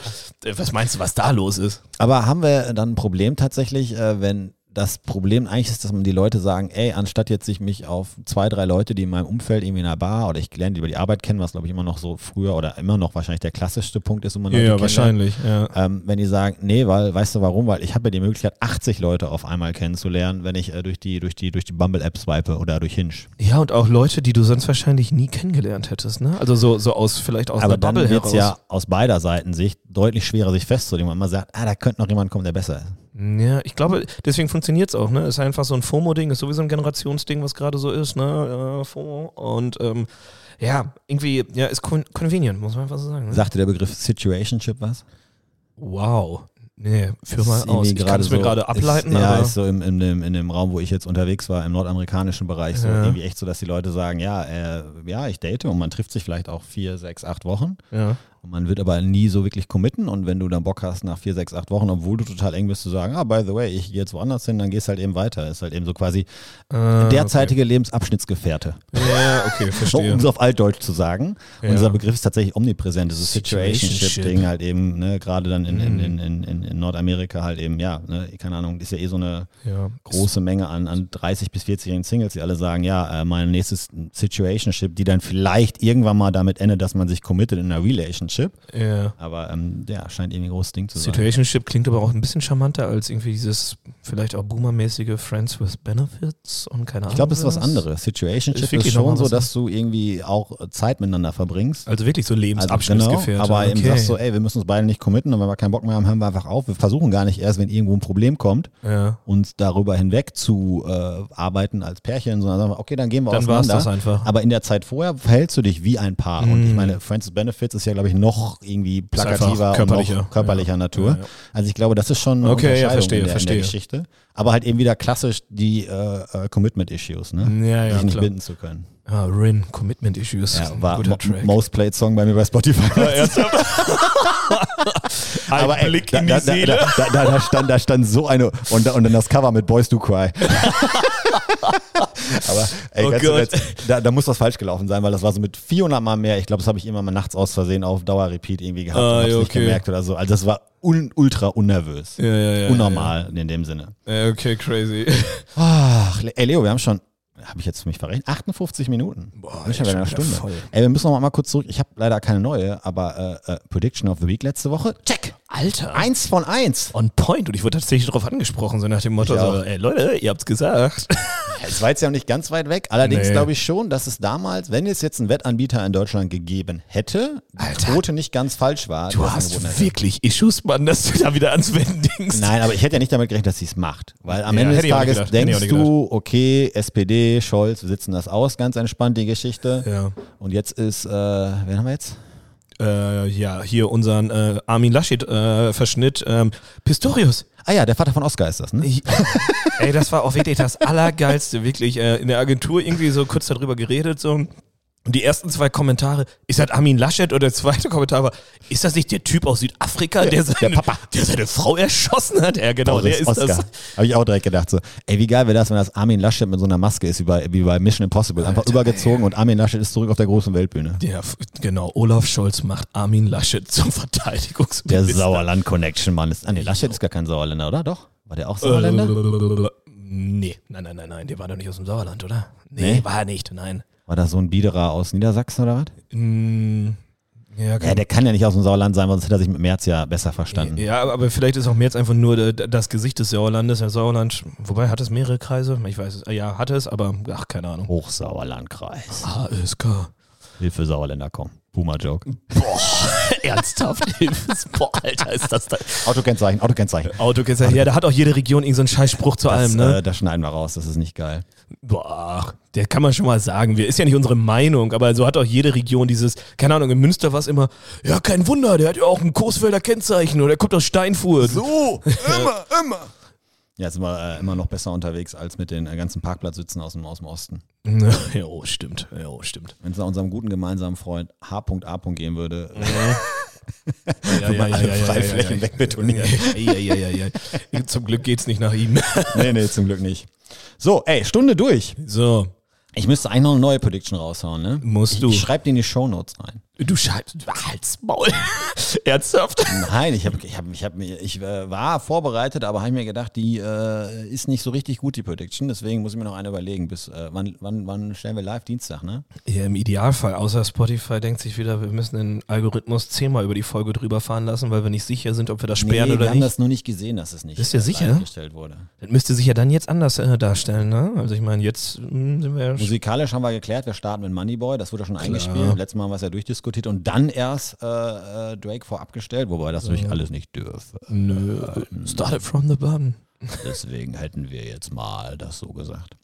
Äh, Was meinst du, was da los ist? Aber haben wir dann ein Problem tatsächlich, äh, wenn das Problem eigentlich ist, dass man die Leute sagen, ey, anstatt jetzt sich mich auf zwei, drei Leute, die in meinem Umfeld irgendwie in einer Bar oder ich lerne die über die Arbeit kennen, was glaube ich immer noch so früher oder immer noch wahrscheinlich der klassischste Punkt ist, wo man Leute kennenlernt. ja. Ähm, wenn die sagen, nee, weil, weißt du warum? Weil ich habe ja die Möglichkeit, 80 Leute auf einmal kennenzulernen, wenn ich äh, durch die, durch die, durch die Bumble-App swipe oder durch Hinge. Ja, und auch Leute, die du sonst wahrscheinlich nie kennengelernt hättest, ne? Also so, so aus, vielleicht aus Aber dann Bubble wird es heraus. ja aus beider Seiten Sicht deutlich schwerer, sich festzulegen, weil man sagt, ah, da könnte noch jemand kommen, der besser ist. Ja, ich glaube, deswegen funktioniert's auch, ne? Ist einfach so ein FOMO-Ding, ist sowieso ein Generationsding, was gerade so ist, ne? Äh, FOMO. Und ähm, ja, irgendwie, ja, ist con convenient, muss man einfach so sagen. Ne? Sagte der Begriff Situationship was? Wow. Nee, führ mal aus. Ich kann es mir gerade ableiten, ist, Ja, ist so im, in, dem, in dem Raum, wo ich jetzt unterwegs war, im nordamerikanischen Bereich, so Ja. irgendwie echt so, dass die Leute sagen, ja, äh, ja, ich date und man trifft sich vielleicht auch vier, sechs, acht Wochen. ja. Und man wird aber nie so wirklich committen. Und wenn du dann Bock hast, nach vier, sechs, acht Wochen, obwohl du total eng bist, zu sagen, ah, by the way, ich gehe jetzt woanders hin, dann gehst halt eben weiter. Ist halt eben so quasi Ah, derzeitige Lebensabschnittsgefährte. Okay. Ja, okay, verstehe. um es auf Altdeutsch zu sagen. Ja. Und dieser Begriff ist tatsächlich omnipräsent. Dieses Situationship. Situationship-Ding halt eben, ne, gerade dann in, in, Mhm. in, in, in, in Nordamerika halt eben, ja, ne, keine Ahnung, ist ja eh so eine ja. große Menge an, an 30 bis 40-jährigen Singles, die alle sagen, ja, äh, mein nächstes Situationship, die dann vielleicht irgendwann mal damit endet, dass man sich committet in einer Relationship. Ja. Aber ähm, ja, scheint irgendwie ein großes Ding zu sein. Situationship klingt aber auch ein bisschen charmanter als irgendwie dieses vielleicht auch boomermäßige Friends with Benefits und keine Ahnung. Ich glaube, das ist was anderes. Situationship Ist ist, schon so, dass du irgendwie auch äh, Zeit miteinander verbringst. Also wirklich so Also Lebensabschnittsgefährte. aber eben okay. sagst so, ey, wir müssen uns beide nicht committen und wenn wir keinen Bock mehr haben, hören wir einfach auf. Wir versuchen gar nicht erst, wenn irgendwo ein Problem kommt, ja. uns darüber hinweg zu äh, arbeiten als Pärchen, sondern sagen wir, okay, dann gehen wir Dann war es auseinander. das einfach. Aber in der Zeit vorher verhältst du dich wie ein Paar. Und ich Mm. meine, Friends with Benefits ist ja, glaube ich, noch irgendwie plakativer und körperlicher. noch körperlicher Ja. Natur. Ja, ja. Also ich glaube, das ist schon eine Okay, Unterscheidung verstehe, in, der, in verstehe. der Geschichte. Aber halt eben wieder klassisch die äh, äh, Commitment-Issues, ne? Ja, ja, Sich nicht klar. binden zu können. Ah, Rin, Commitment Issues. Ja, Ein war guter Track. Most Played Song bei mir bei Spotify. Ein Aber ey, Blick da, in die da, Seele. Da, da, da, da, stand, da stand so eine und, da- und dann das Cover mit Boys Do Cry. Aber ey, Oh ganz Gott. Ernst, da, da muss was falsch gelaufen sein, weil das war so mit 400 Mal mehr. Ich glaube, das habe ich immer mal nachts aus Versehen auf Dauer-Repeat irgendwie gehabt Ah, und ja, nicht okay. gemerkt oder so. Also das war un, ultra unnervös. Ja, ja, ja, Unnormal in dem Sinne. Ja, okay, crazy. Ach, ey Leo, wir haben schon habe ich jetzt für mich verrechnet? 58 Minuten. Boah, ey, wieder eine Stunde. voll. Ey, wir müssen noch mal kurz zurück. Ich habe leider keine neue, aber äh, äh, Prediction of the Week letzte Woche. Check. Alter. Eins von eins. On point. Und ich wurde tatsächlich darauf angesprochen, so nach dem Motto, Ich so, ey Leute, ihr habt's gesagt. Es war jetzt ja auch nicht ganz weit weg. Allerdings Nee. glaube ich schon, dass es damals, wenn es jetzt einen Wettanbieter in Deutschland gegeben hätte, die Alter. Quote nicht ganz falsch war. Du hast wirklich Issues, Mann, dass du da wieder ans Wenden denkst. Nein, aber ich hätte ja nicht damit gerechnet, dass sie es macht. Weil am Ja, Ende des Tages denkst du, okay, SPD, Scholz, wir sitzen das aus, ganz entspannt die Geschichte. Ja. Und jetzt ist, äh, wen haben wir jetzt? Äh, ja, hier unseren äh, Armin Laschet-Verschnitt. ähm, Pistorius. Ah ja, der Vater von Oscar ist das, ne? Ich, ey, das war auch wirklich das Allergeilste, wirklich. Äh, in der Agentur irgendwie so kurz darüber geredet, so. Und die ersten zwei Kommentare, ist das Armin Laschet? Und der zweite Kommentar war, ist das nicht der Typ aus Südafrika, der seine, Papa. der seine Frau erschossen hat? Ja, genau, der ist Oscar. das. Habe ich auch direkt gedacht so, ey, wie geil wäre das, wenn das Armin Laschet mit so einer Maske ist, wie bei, wie bei Mission Impossible. Einfach Alter, übergezogen und Armin Laschet ist zurück auf der großen Weltbühne. Der, genau, Olaf Scholz macht Armin Laschet zum Der Verteidigungsminister. Sauerland-Connection, Mann. Ist, ah, nee, Laschet ist gar kein Sauerländer, oder? Doch? War der auch Sauerländer? Äh, nee, nein, nein, nein, nein, der war doch nicht aus dem Sauerland, oder? Nee, Nee? war er nicht, nein. War das so ein Biederer aus Niedersachsen oder was? Mm, ja, Ja, der kann ja nicht aus dem Sauerland sein, sonst hätte er sich mit Merz ja besser verstanden. ja, aber vielleicht ist auch jetzt einfach nur äh, das Gesicht des Sauerlandes. Der Sauerland, wobei hat es mehrere Kreise? Ich weiß es. Ja, hat es, aber ach, keine Ahnung. Hochsauerlandkreis. HSK. Hilfe Sauerländer, komm. Boomer-Joke. Boah, ernsthaft? Boah, Alter, ist das da. Autokennzeichen, Autokennzeichen. Autokennzeichen. Ja, da hat auch jede Region irgendeinen so Scheißspruch zu Das, allem, ne? äh, das schneiden wir raus, das ist nicht geil. Boah, der kann man schon mal sagen. Wir ist ja nicht unsere Meinung, aber so hat auch jede Region dieses, keine Ahnung, in Münster war es immer, ja, kein Wunder, der hat ja auch ein Coesfelder Kennzeichen oder der kommt aus Steinfurt. So, immer, immer. Ja, sind wir äh, immer noch besser unterwegs als mit den äh, ganzen Parkplatzsitzen aus dem, aus dem Osten. Ja, oh, stimmt. Ja, oh, stimmt. Wenn es nach unserem guten gemeinsamen Freund H.A. gehen würde, Ja, ja, Freiflächen. Ja, ja, ja, ja. Zum Glück geht's nicht nach ihm. nee, nee, zum Glück nicht. So, ey, Stunde durch. So, Ich müsste eigentlich noch eine neue Prediction raushauen, ne? Musst ich, du. Ich schreibe die in die Shownotes rein. Du schreibst, halt's Maul. Ernsthaft? Nein, ich, hab, ich, hab, ich, hab, mir- ich äh, war vorbereitet, aber habe mir gedacht, die äh, ist nicht so richtig gut, die Prediction. Deswegen muss ich mir noch eine überlegen. Bis äh, wann, wann, wann stellen wir live? Dienstag, ne? Ja, im Idealfall, außer Spotify denkt sich wieder, wir müssen den Algorithmus zehnmal über die Folge drüber fahren lassen, weil wir nicht sicher sind, ob wir das sperren nee, oder wir haben nicht. das nur nicht gesehen, dass es nicht Bist du äh, sicher? live gestellt wurde. Das müsste sich ja dann jetzt anders äh, darstellen, ne? Also ich meine, jetzt mh, sind wir ja sch- Musikalisch haben wir geklärt, wir starten mit Moneyboy, das wurde schon eingespielt. Letztes Mal haben wir es ja durchdiskutiert und dann erst äh, äh, Drake vorab gestellt, wobei das natürlich alles nicht dürfe. Nö. Started from the bottom. Deswegen hätten wir jetzt mal das so gesagt.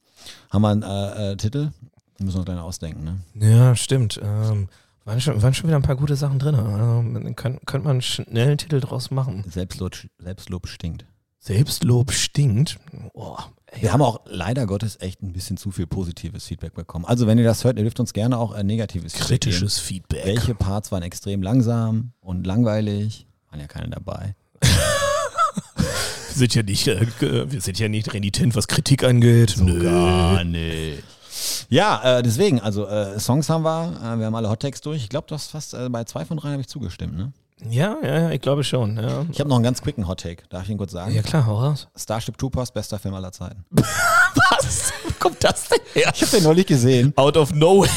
Haben wir einen äh, äh, Titel? Wir müssen uns gleich ausdenken, ne? Ja, stimmt. Ähm, waren, schon, waren schon wieder ein paar gute Sachen drin. Also, könnte könnt man schnell einen Titel draus machen. Selbstlob, Selbstlob stinkt. Selbstlob stinkt. Oh. Wir haben auch leider Gottes echt ein bisschen zu viel positives Feedback bekommen. Also wenn ihr das hört, ihr dürft uns gerne auch äh, negatives Feedback Kritisches geben. Feedback. Welche Parts waren extrem langsam und langweilig? Waren ja keine dabei. Wir sind ja nicht, äh, wir sind ja nicht renitent, was Kritik angeht. Gar nicht. Ja, äh, deswegen, also äh, Songs haben wir, äh, wir haben alle Hottakes durch. Ich glaube, du hast fast äh, bei zwei von drei habe ich zugestimmt, ne? Ja, ja, ja, ich glaube schon. Ja, Ich habe noch einen ganz quicken Hottake, darf ich ihn kurz sagen? ja klar, hau raus. Starship Troopers, bester Film aller Zeiten. Was? Wo kommt das denn her? Ich habe den neulich gesehen. Out of nowhere.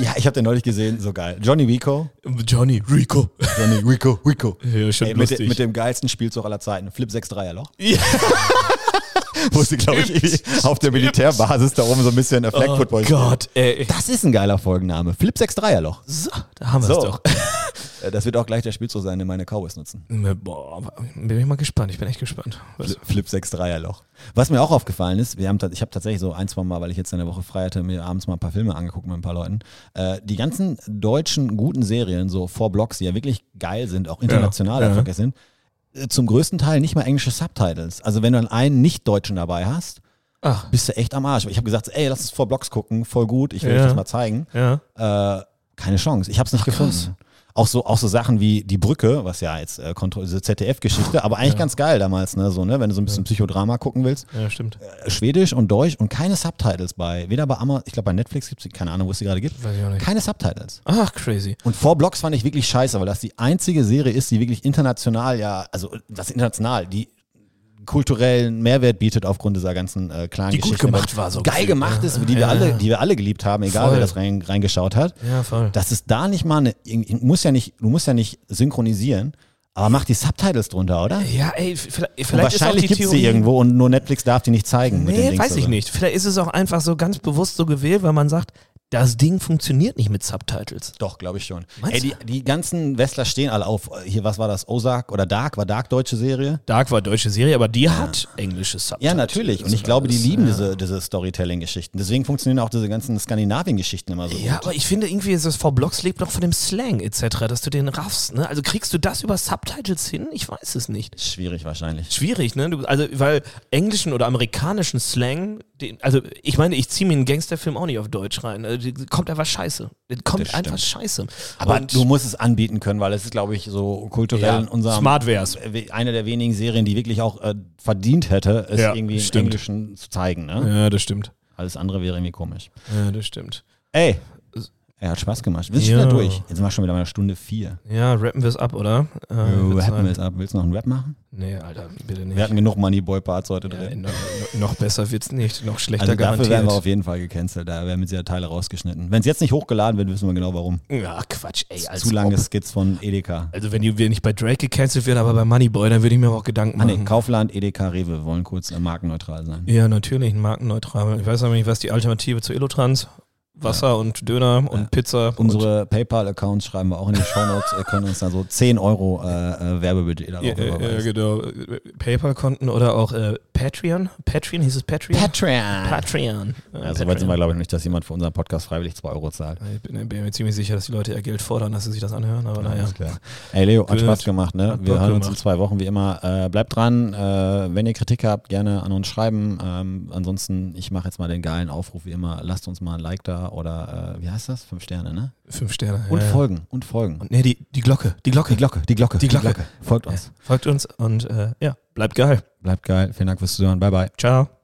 Ja, ich habe den neulich gesehen, so geil. Johnny Rico. Johnny Rico. Johnny Rico, Rico. Ja, schon Ey, mit, lustig. de- mit dem geilsten Spielzug aller Zeiten. Flip 6 3 Loch. Ja. Wo sie, glaube ich, auf der Militärbasis da oben so ein bisschen Flag Oh Football spielen. Gott, ey. Das ist ein geiler Folgenname. Flip 6 3 Loch. So, da haben wir es So. doch. Äh, Das wird auch gleich der Spielzug sein, den meine Cowboys nutzen. Boah, bin ich mal gespannt. Ich bin echt gespannt. Was? Flip 6 3 Loch. Was mir auch aufgefallen ist, wir haben, ich habe tatsächlich so ein, zwei Mal, weil ich jetzt eine Woche frei hatte, mir abends mal ein paar Filme angeguckt mit ein paar Leuten. Äh, die ganzen deutschen guten Serien, so Four Blocks, die ja wirklich geil sind, auch international Ja, ja. erfolgreich sind, äh, zum größten Teil nicht mal englische Subtitles. Also wenn du dann einen Nicht-Deutschen dabei hast, Ach, bist du echt am Arsch. Ich habe gesagt, ey, lass uns Four Blocks gucken, voll gut, ich will Ja. euch das mal zeigen. ja. Äh, keine Chance. Ich habe es nicht krass. gefunden. Auch so, auch so Sachen wie Die Brücke, was ja jetzt äh, diese ZDF-Geschichte, aber eigentlich ganz geil damals, ne? So, ne? Wenn du so ein bisschen Psychodrama gucken willst. Ja, stimmt. Äh, Schwedisch und Deutsch und keine Subtitles bei. Weder bei Amazon, ich glaube bei Netflix gibt es, keine Ahnung, wo es die gerade gibt. Weiß ich auch nicht. Keine Subtitles. Ach, crazy. Und Four Blocks fand ich wirklich scheiße, weil das die einzige Serie ist, die wirklich international, ja, also das international, die kulturellen Mehrwert bietet aufgrund dieser ganzen äh, klaren Die gut Geschichten. gemacht Aber war so Geil gefühlt, gemacht ne? ist, die wir, Ja. alle, die wir alle geliebt haben, egal Voll. wer das rein, reingeschaut hat. Ja, voll. Dass es da nicht mal eine, muss ja nicht, du musst ja nicht synchronisieren, aber mach die Subtitles drunter, oder? Ja, ey, vielleicht, Und vielleicht ist auch wahrscheinlich die gibt es die irgendwo und nur Netflix darf die nicht zeigen. Nee, weiß ich oder so. nicht. Vielleicht ist es auch einfach so ganz bewusst so gewählt, weil man sagt, das Ding funktioniert nicht mit Subtitles. Doch, glaube ich schon. Meinst Ey, die, die ganzen Wrestler stehen alle auf. Hier, was war das? Ozark oder Dark? War Dark deutsche Serie? Dark war deutsche Serie, aber die hat englische Subtitles. Ja, natürlich. Und ich glaube, die lieben ja. diese, diese Storytelling-Geschichten. Deswegen funktionieren auch diese ganzen Skandinavien-Geschichten immer so Ja, gut. aber ich finde irgendwie, das V-Blocks lebt noch von dem Slang etc., dass du den raffst. Ne? Also kriegst du das über Subtitles hin? Ich weiß es nicht. Schwierig wahrscheinlich. Schwierig, ne? Du, also, weil englischen oder amerikanischen Slang, den, also ich meine, ich ziehe mir einen Gangsterfilm auch nicht auf Deutsch rein. Also, kommt einfach scheiße. Das kommt Das einfach scheiße. Aber Und- du musst es anbieten können, weil es ist, glaube ich, so kulturell Ja, in unserem. smart wär's. äh, Eine der wenigen Serien, die wirklich auch äh, verdient hätte, es Ja, irgendwie im stimmt. Englischen zu zeigen. Ne? Ja, das stimmt. Alles andere wäre irgendwie komisch. Ja, das stimmt. Ey, er hat Spaß gemacht. Wir sind schon wieder durch. Jetzt sind wir schon wieder bei einer Stunde vier. Ja, rappen wir es ab, oder? Äh, wird's rappen wir jetzt ab. Willst du noch einen Rap machen? Nee, Alter, bitte nicht. Wir hatten genug Moneyboy-Parts heute ja, drin. noch, noch besser wird's nicht. Noch schlechter Also dafür garantiert. werden wir auf jeden Fall gecancelt. Da werden mit Sicherheit Teile rausgeschnitten. Wenn es jetzt nicht hochgeladen wird, wissen wir genau warum. ja, Quatsch, ey. Als Zu lange ob. Skits von Edeka. Also wenn die wir nicht bei Drake gecancelt werden, aber bei Moneyboy, dann würde ich mir auch Gedanken Ah machen. nee, Kaufland, Edeka, Rewe. Wollen kurz äh, markenneutral sein. Ja, natürlich, markenneutral. Ich weiß aber nicht, was die Alternative zu Elotrans, Wasser und Döner und Ja. Pizza. Unsere PayPal-Accounts schreiben wir auch in die Shownotes. Ihr könnt uns da so 10 Euro äh, äh, Werbebudget darauf ja, äh, ja, genau. PayPal-Konten oder auch äh, Patreon. Patreon hieß es Patreon? Patreon! Patreon. Ja, so weit sind wir, glaube ich, nicht, dass jemand für unseren Podcast freiwillig 2 Euro zahlt. Ich bin, bin mir ziemlich sicher, dass die Leute ihr Geld fordern, dass sie sich das anhören, aber naja. Klar. Ey, Leo, hat Gut. Spaß gemacht, ne? Hat Wir hören uns in zwei Wochen wie immer. Äh, bleibt dran. Äh, wenn ihr Kritik habt, gerne an uns schreiben. Ähm, ansonsten, ich mache jetzt mal den geilen Aufruf wie immer. Lasst uns mal ein Like da oder äh, wie heißt das? Fünf Sterne, ne? Fünf Sterne. Und ja, ja. folgen. Und folgen. Und nee, die, die Glocke. Die Glocke. die Glocke, die Glocke, Die Glocke. Folgt Ja. uns. Folgt uns und äh, ja, bleibt geil. Bleibt geil. Vielen Dank fürs Zuhören. Bye, bye. Ciao.